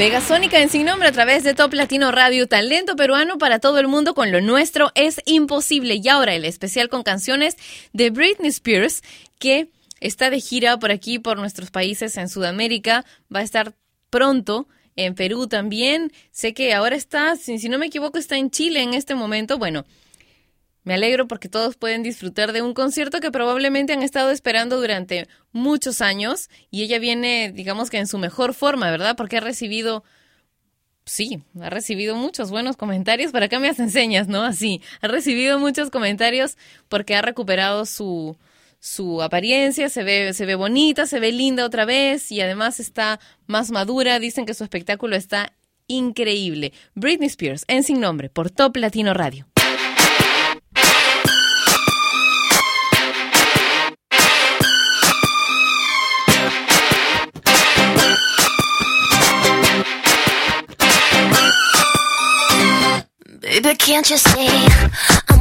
Vega Sónica en Sin Nombre a través de Top Latino Radio, talento peruano para todo el mundo con lo nuestro es imposible. Y ahora el especial con canciones de Britney Spears que está de gira por aquí, por nuestros países en Sudamérica, va a estar pronto en Perú también. Sé que ahora está, si, si no me equivoco, está en Chile en este momento. Bueno, me alegro porque todos pueden disfrutar de un concierto que probablemente han estado esperando durante muchos años y ella viene, digamos que en su mejor forma, ¿verdad? Porque ha recibido, sí, ha recibido muchos buenos comentarios. ¿Para qué me las enseñas, no? Así, ha recibido muchos comentarios porque ha recuperado su, su apariencia, se ve, se ve bonita, se ve linda otra vez y además está más madura. Dicen que su espectáculo está increíble. Britney Spears, en sin nombre, por Top Latino Radio. Baby, can't you see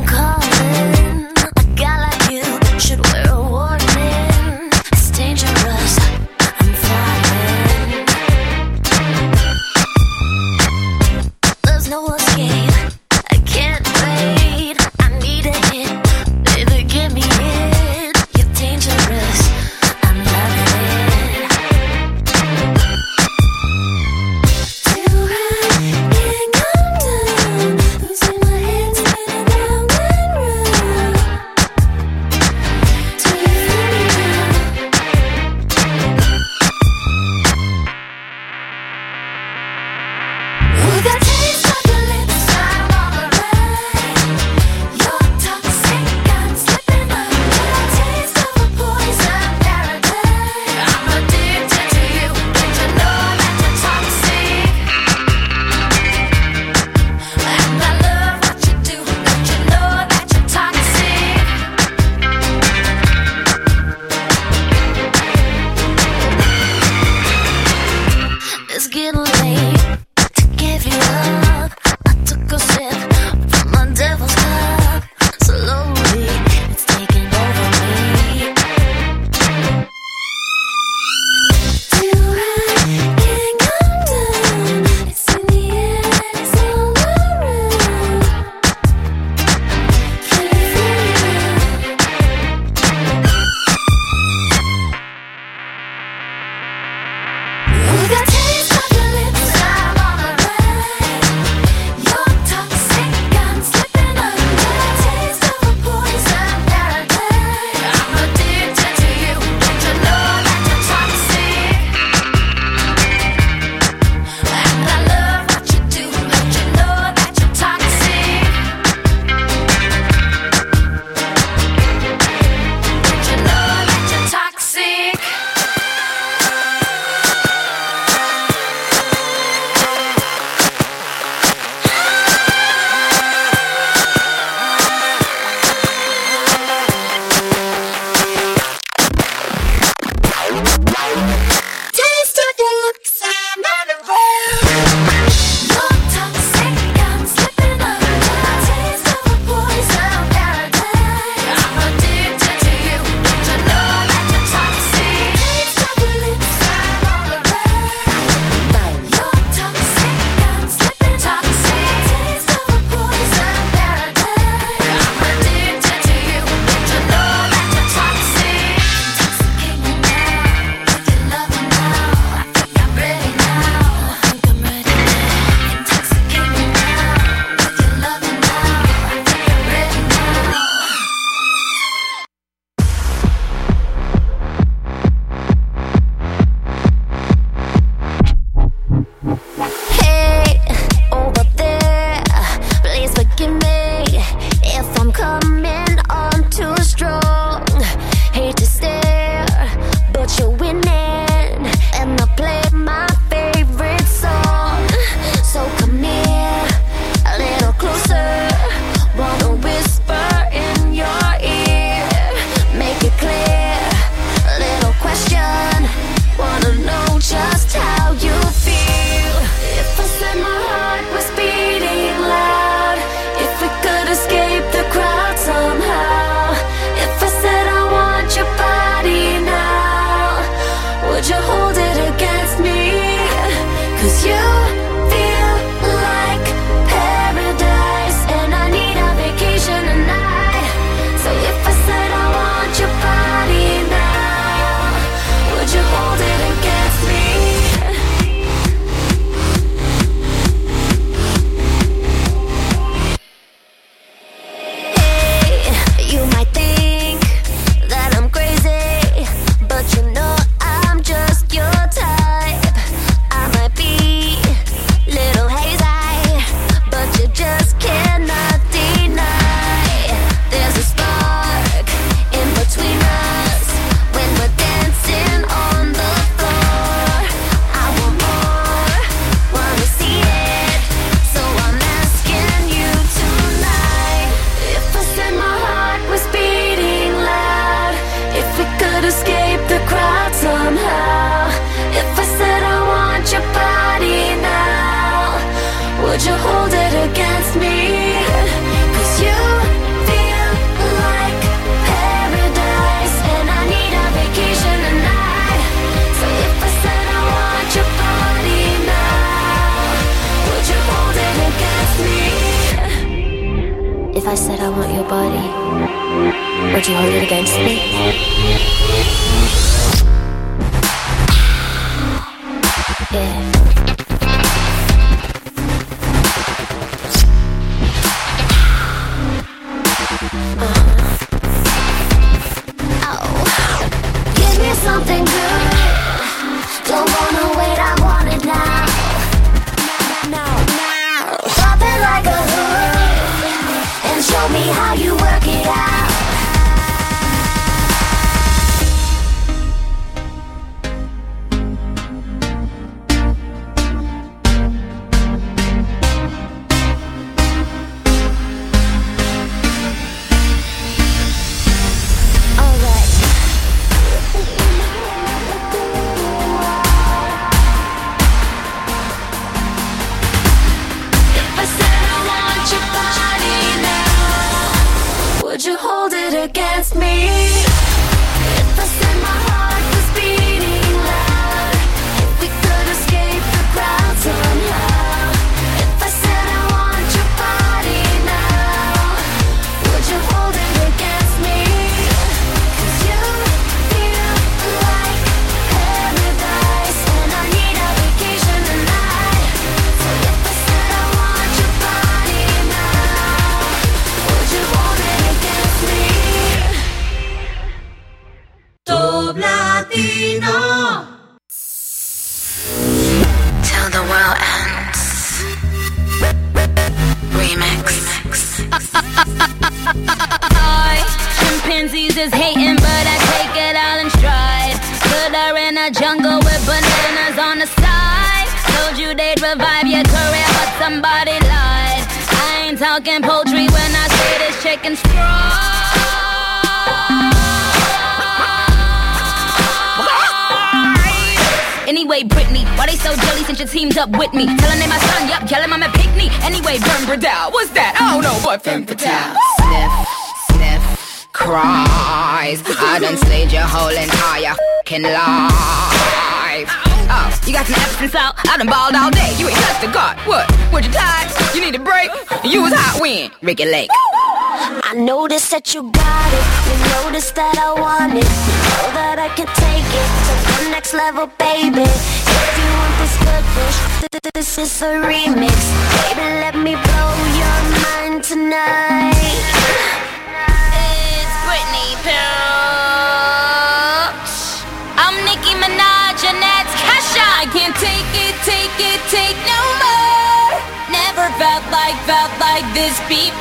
regulate.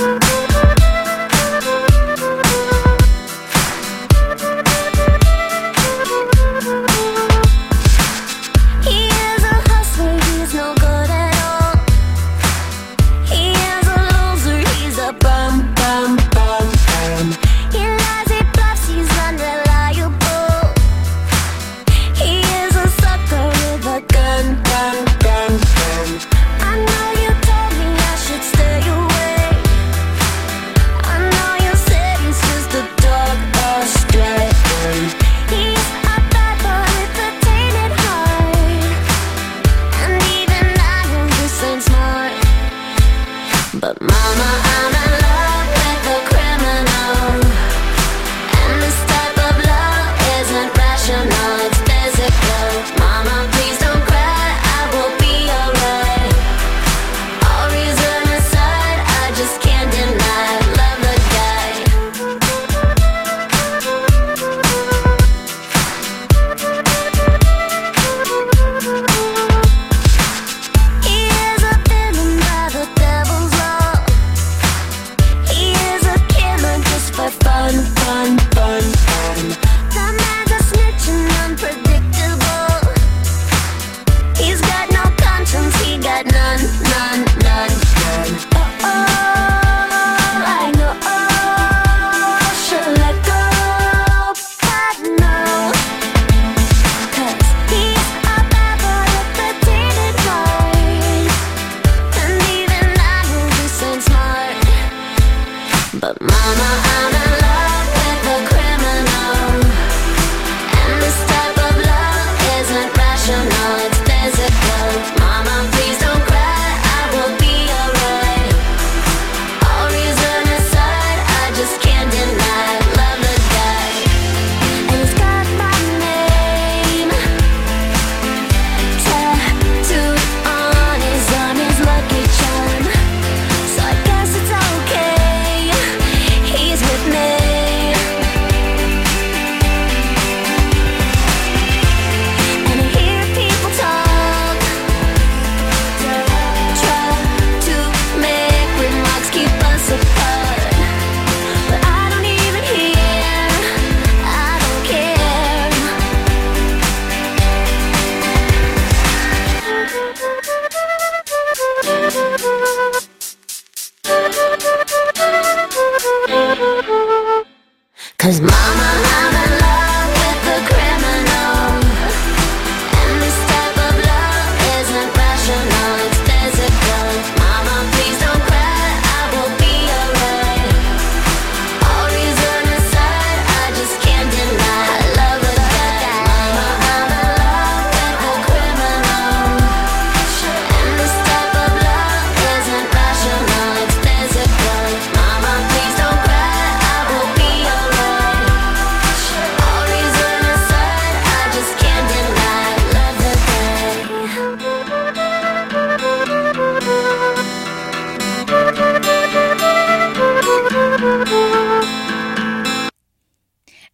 Bye.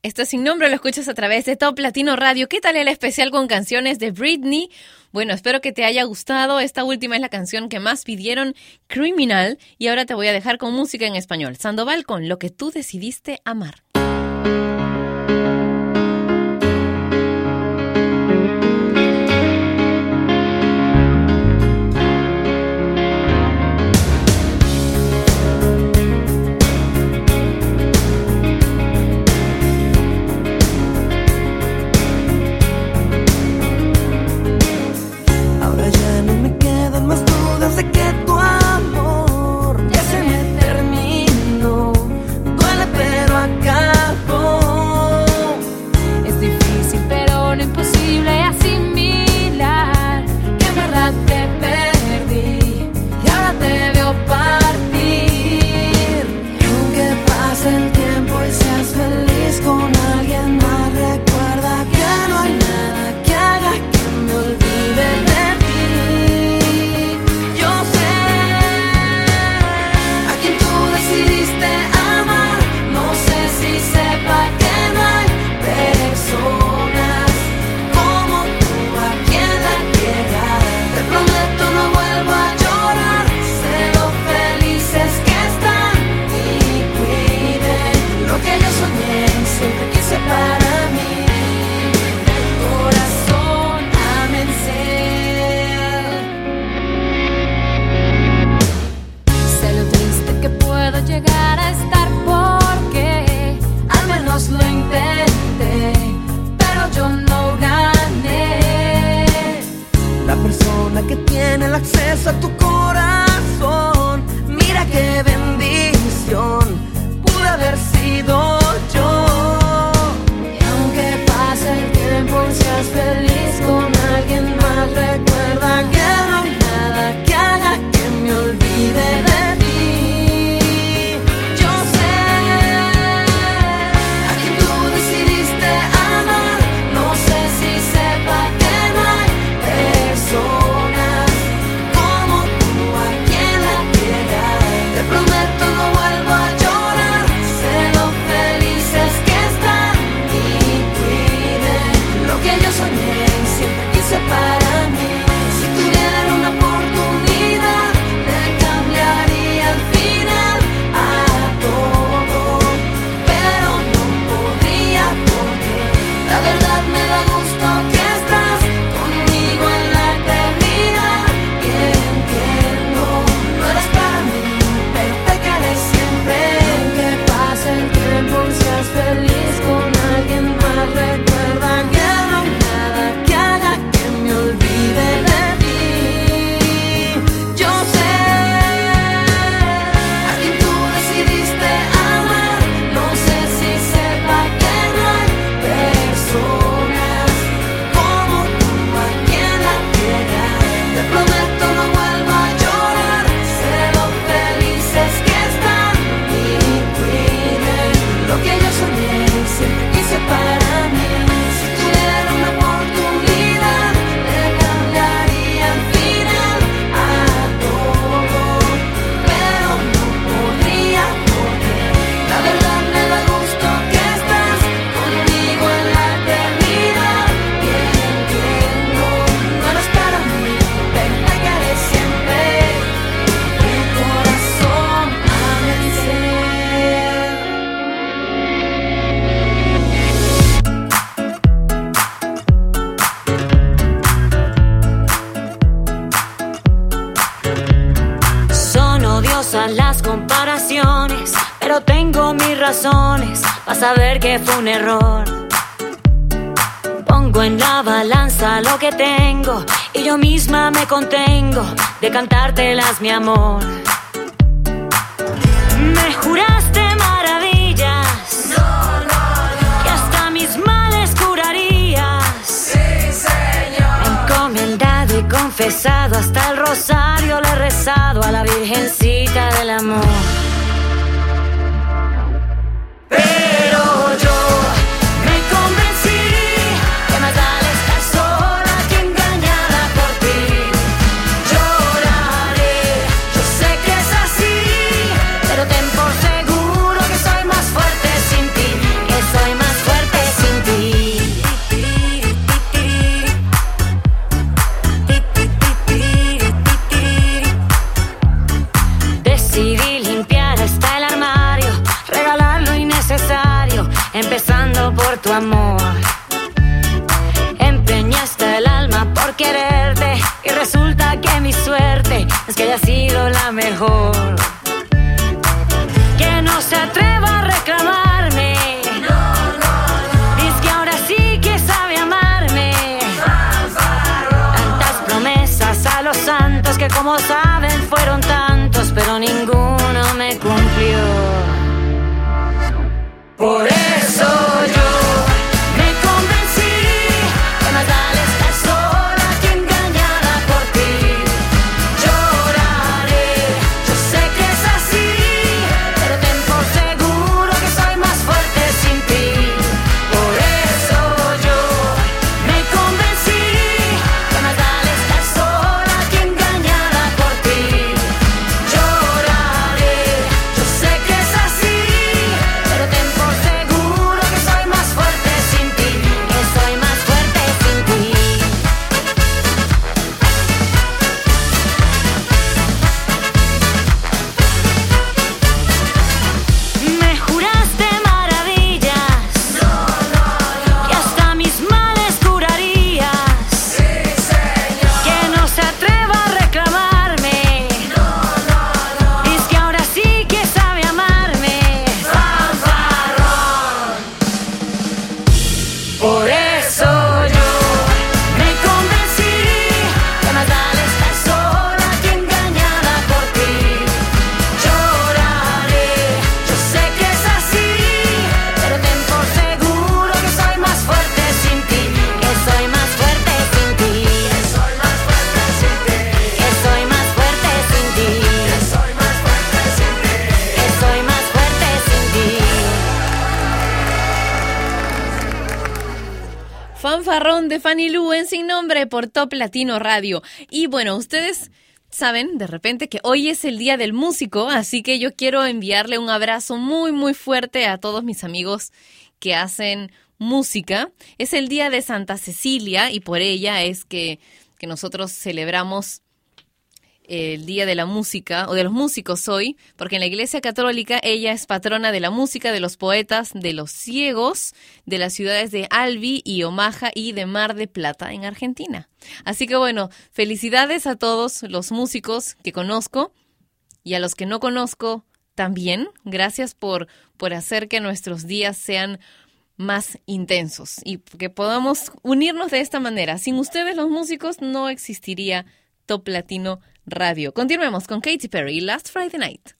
Esto sin nombre lo escuchas a través de Top Latino Radio. ¿Qué tal el especial con canciones de Britney? Bueno, espero que te haya gustado. Esta última es la canción que más pidieron, Criminal. Y ahora te voy a dejar con música en español. Sandoval con Lo que tú decidiste amar. Saber que fue un error. Pongo en la balanza lo que tengo y yo misma me contengo de cantártelas, mi amor. Me juraste maravillas que hasta mis males curarías. Encomendado y confesado hasta el rosario le he rezado a la Virgencita del amor. Pero que haya sido la mejor. Fanfarrón de Fanny Lu en Sin Nombre por Top Latino Radio. Y bueno, ustedes saben de repente que hoy es el Día del Músico, así que yo quiero enviarle un abrazo muy, muy fuerte a todos mis amigos que hacen música. Es el Día de Santa Cecilia y por ella es que, que nosotros celebramos el Día de la Música o de los músicos hoy, porque en la Iglesia Católica ella es patrona de la música, de los poetas, de los ciegos, de las ciudades de Albi y Omaha y de Mar de Plata en Argentina. Así que bueno, felicidades a todos los músicos que conozco y a los que no conozco también. Gracias por, por hacer que nuestros días sean más intensos y que podamos unirnos de esta manera. Sin ustedes los músicos no existiría Top Latino Radio. Continuemos con Katy Perry, Last Friday Night.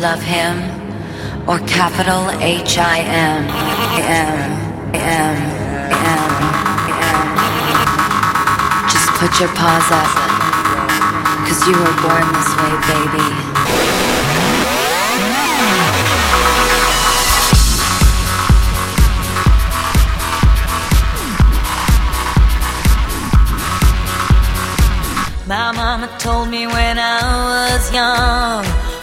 Love him or capital H I M M M M M. Just put your paws up, cause you were born this way, baby. My mama told me when I was young,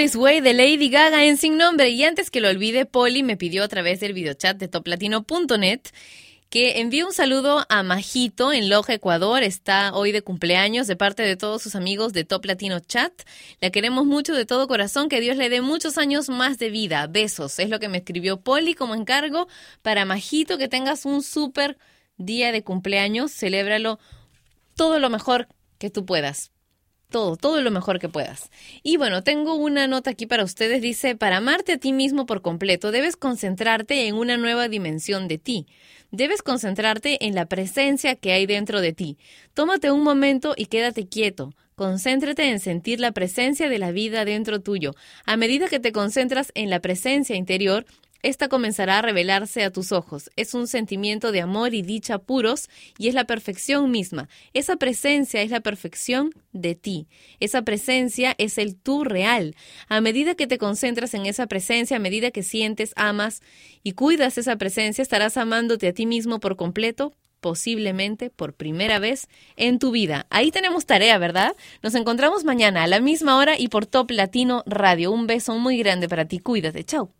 This Way de Lady Gaga en Sin Nombre. Y antes que lo olvide, Polly me pidió a través del videochat de toplatino.net que envíe un saludo a Majito en Loja, Ecuador. Está hoy de cumpleaños de parte de todos sus amigos de Top Latino Chat. La queremos mucho de todo corazón. Que Dios le dé muchos años más de vida. Besos. Es lo que me escribió Polly como encargo para Majito. Que tengas un súper día de cumpleaños. Celébralo todo lo mejor que tú puedas. Todo, todo lo mejor que puedas. Y bueno, tengo una nota aquí para ustedes. Dice, para amarte a ti mismo por completo, debes concentrarte en una nueva dimensión de ti. Debes concentrarte en la presencia que hay dentro de ti. Tómate un momento y quédate quieto. Concéntrate en sentir la presencia de la vida dentro tuyo. A medida que te concentras en la presencia interior, esta comenzará a revelarse a tus ojos. Es un sentimiento de amor y dicha puros y es la perfección misma. Esa presencia es la perfección de ti. Esa presencia es el tú real. A medida que te concentras en esa presencia, a medida que sientes, amas y cuidas esa presencia, estarás amándote a ti mismo por completo, posiblemente por primera vez en tu vida. Ahí tenemos tarea, ¿verdad? Nos encontramos mañana a la misma hora y por Top Latino Radio. Un beso muy grande para ti. Cuídate. Chao.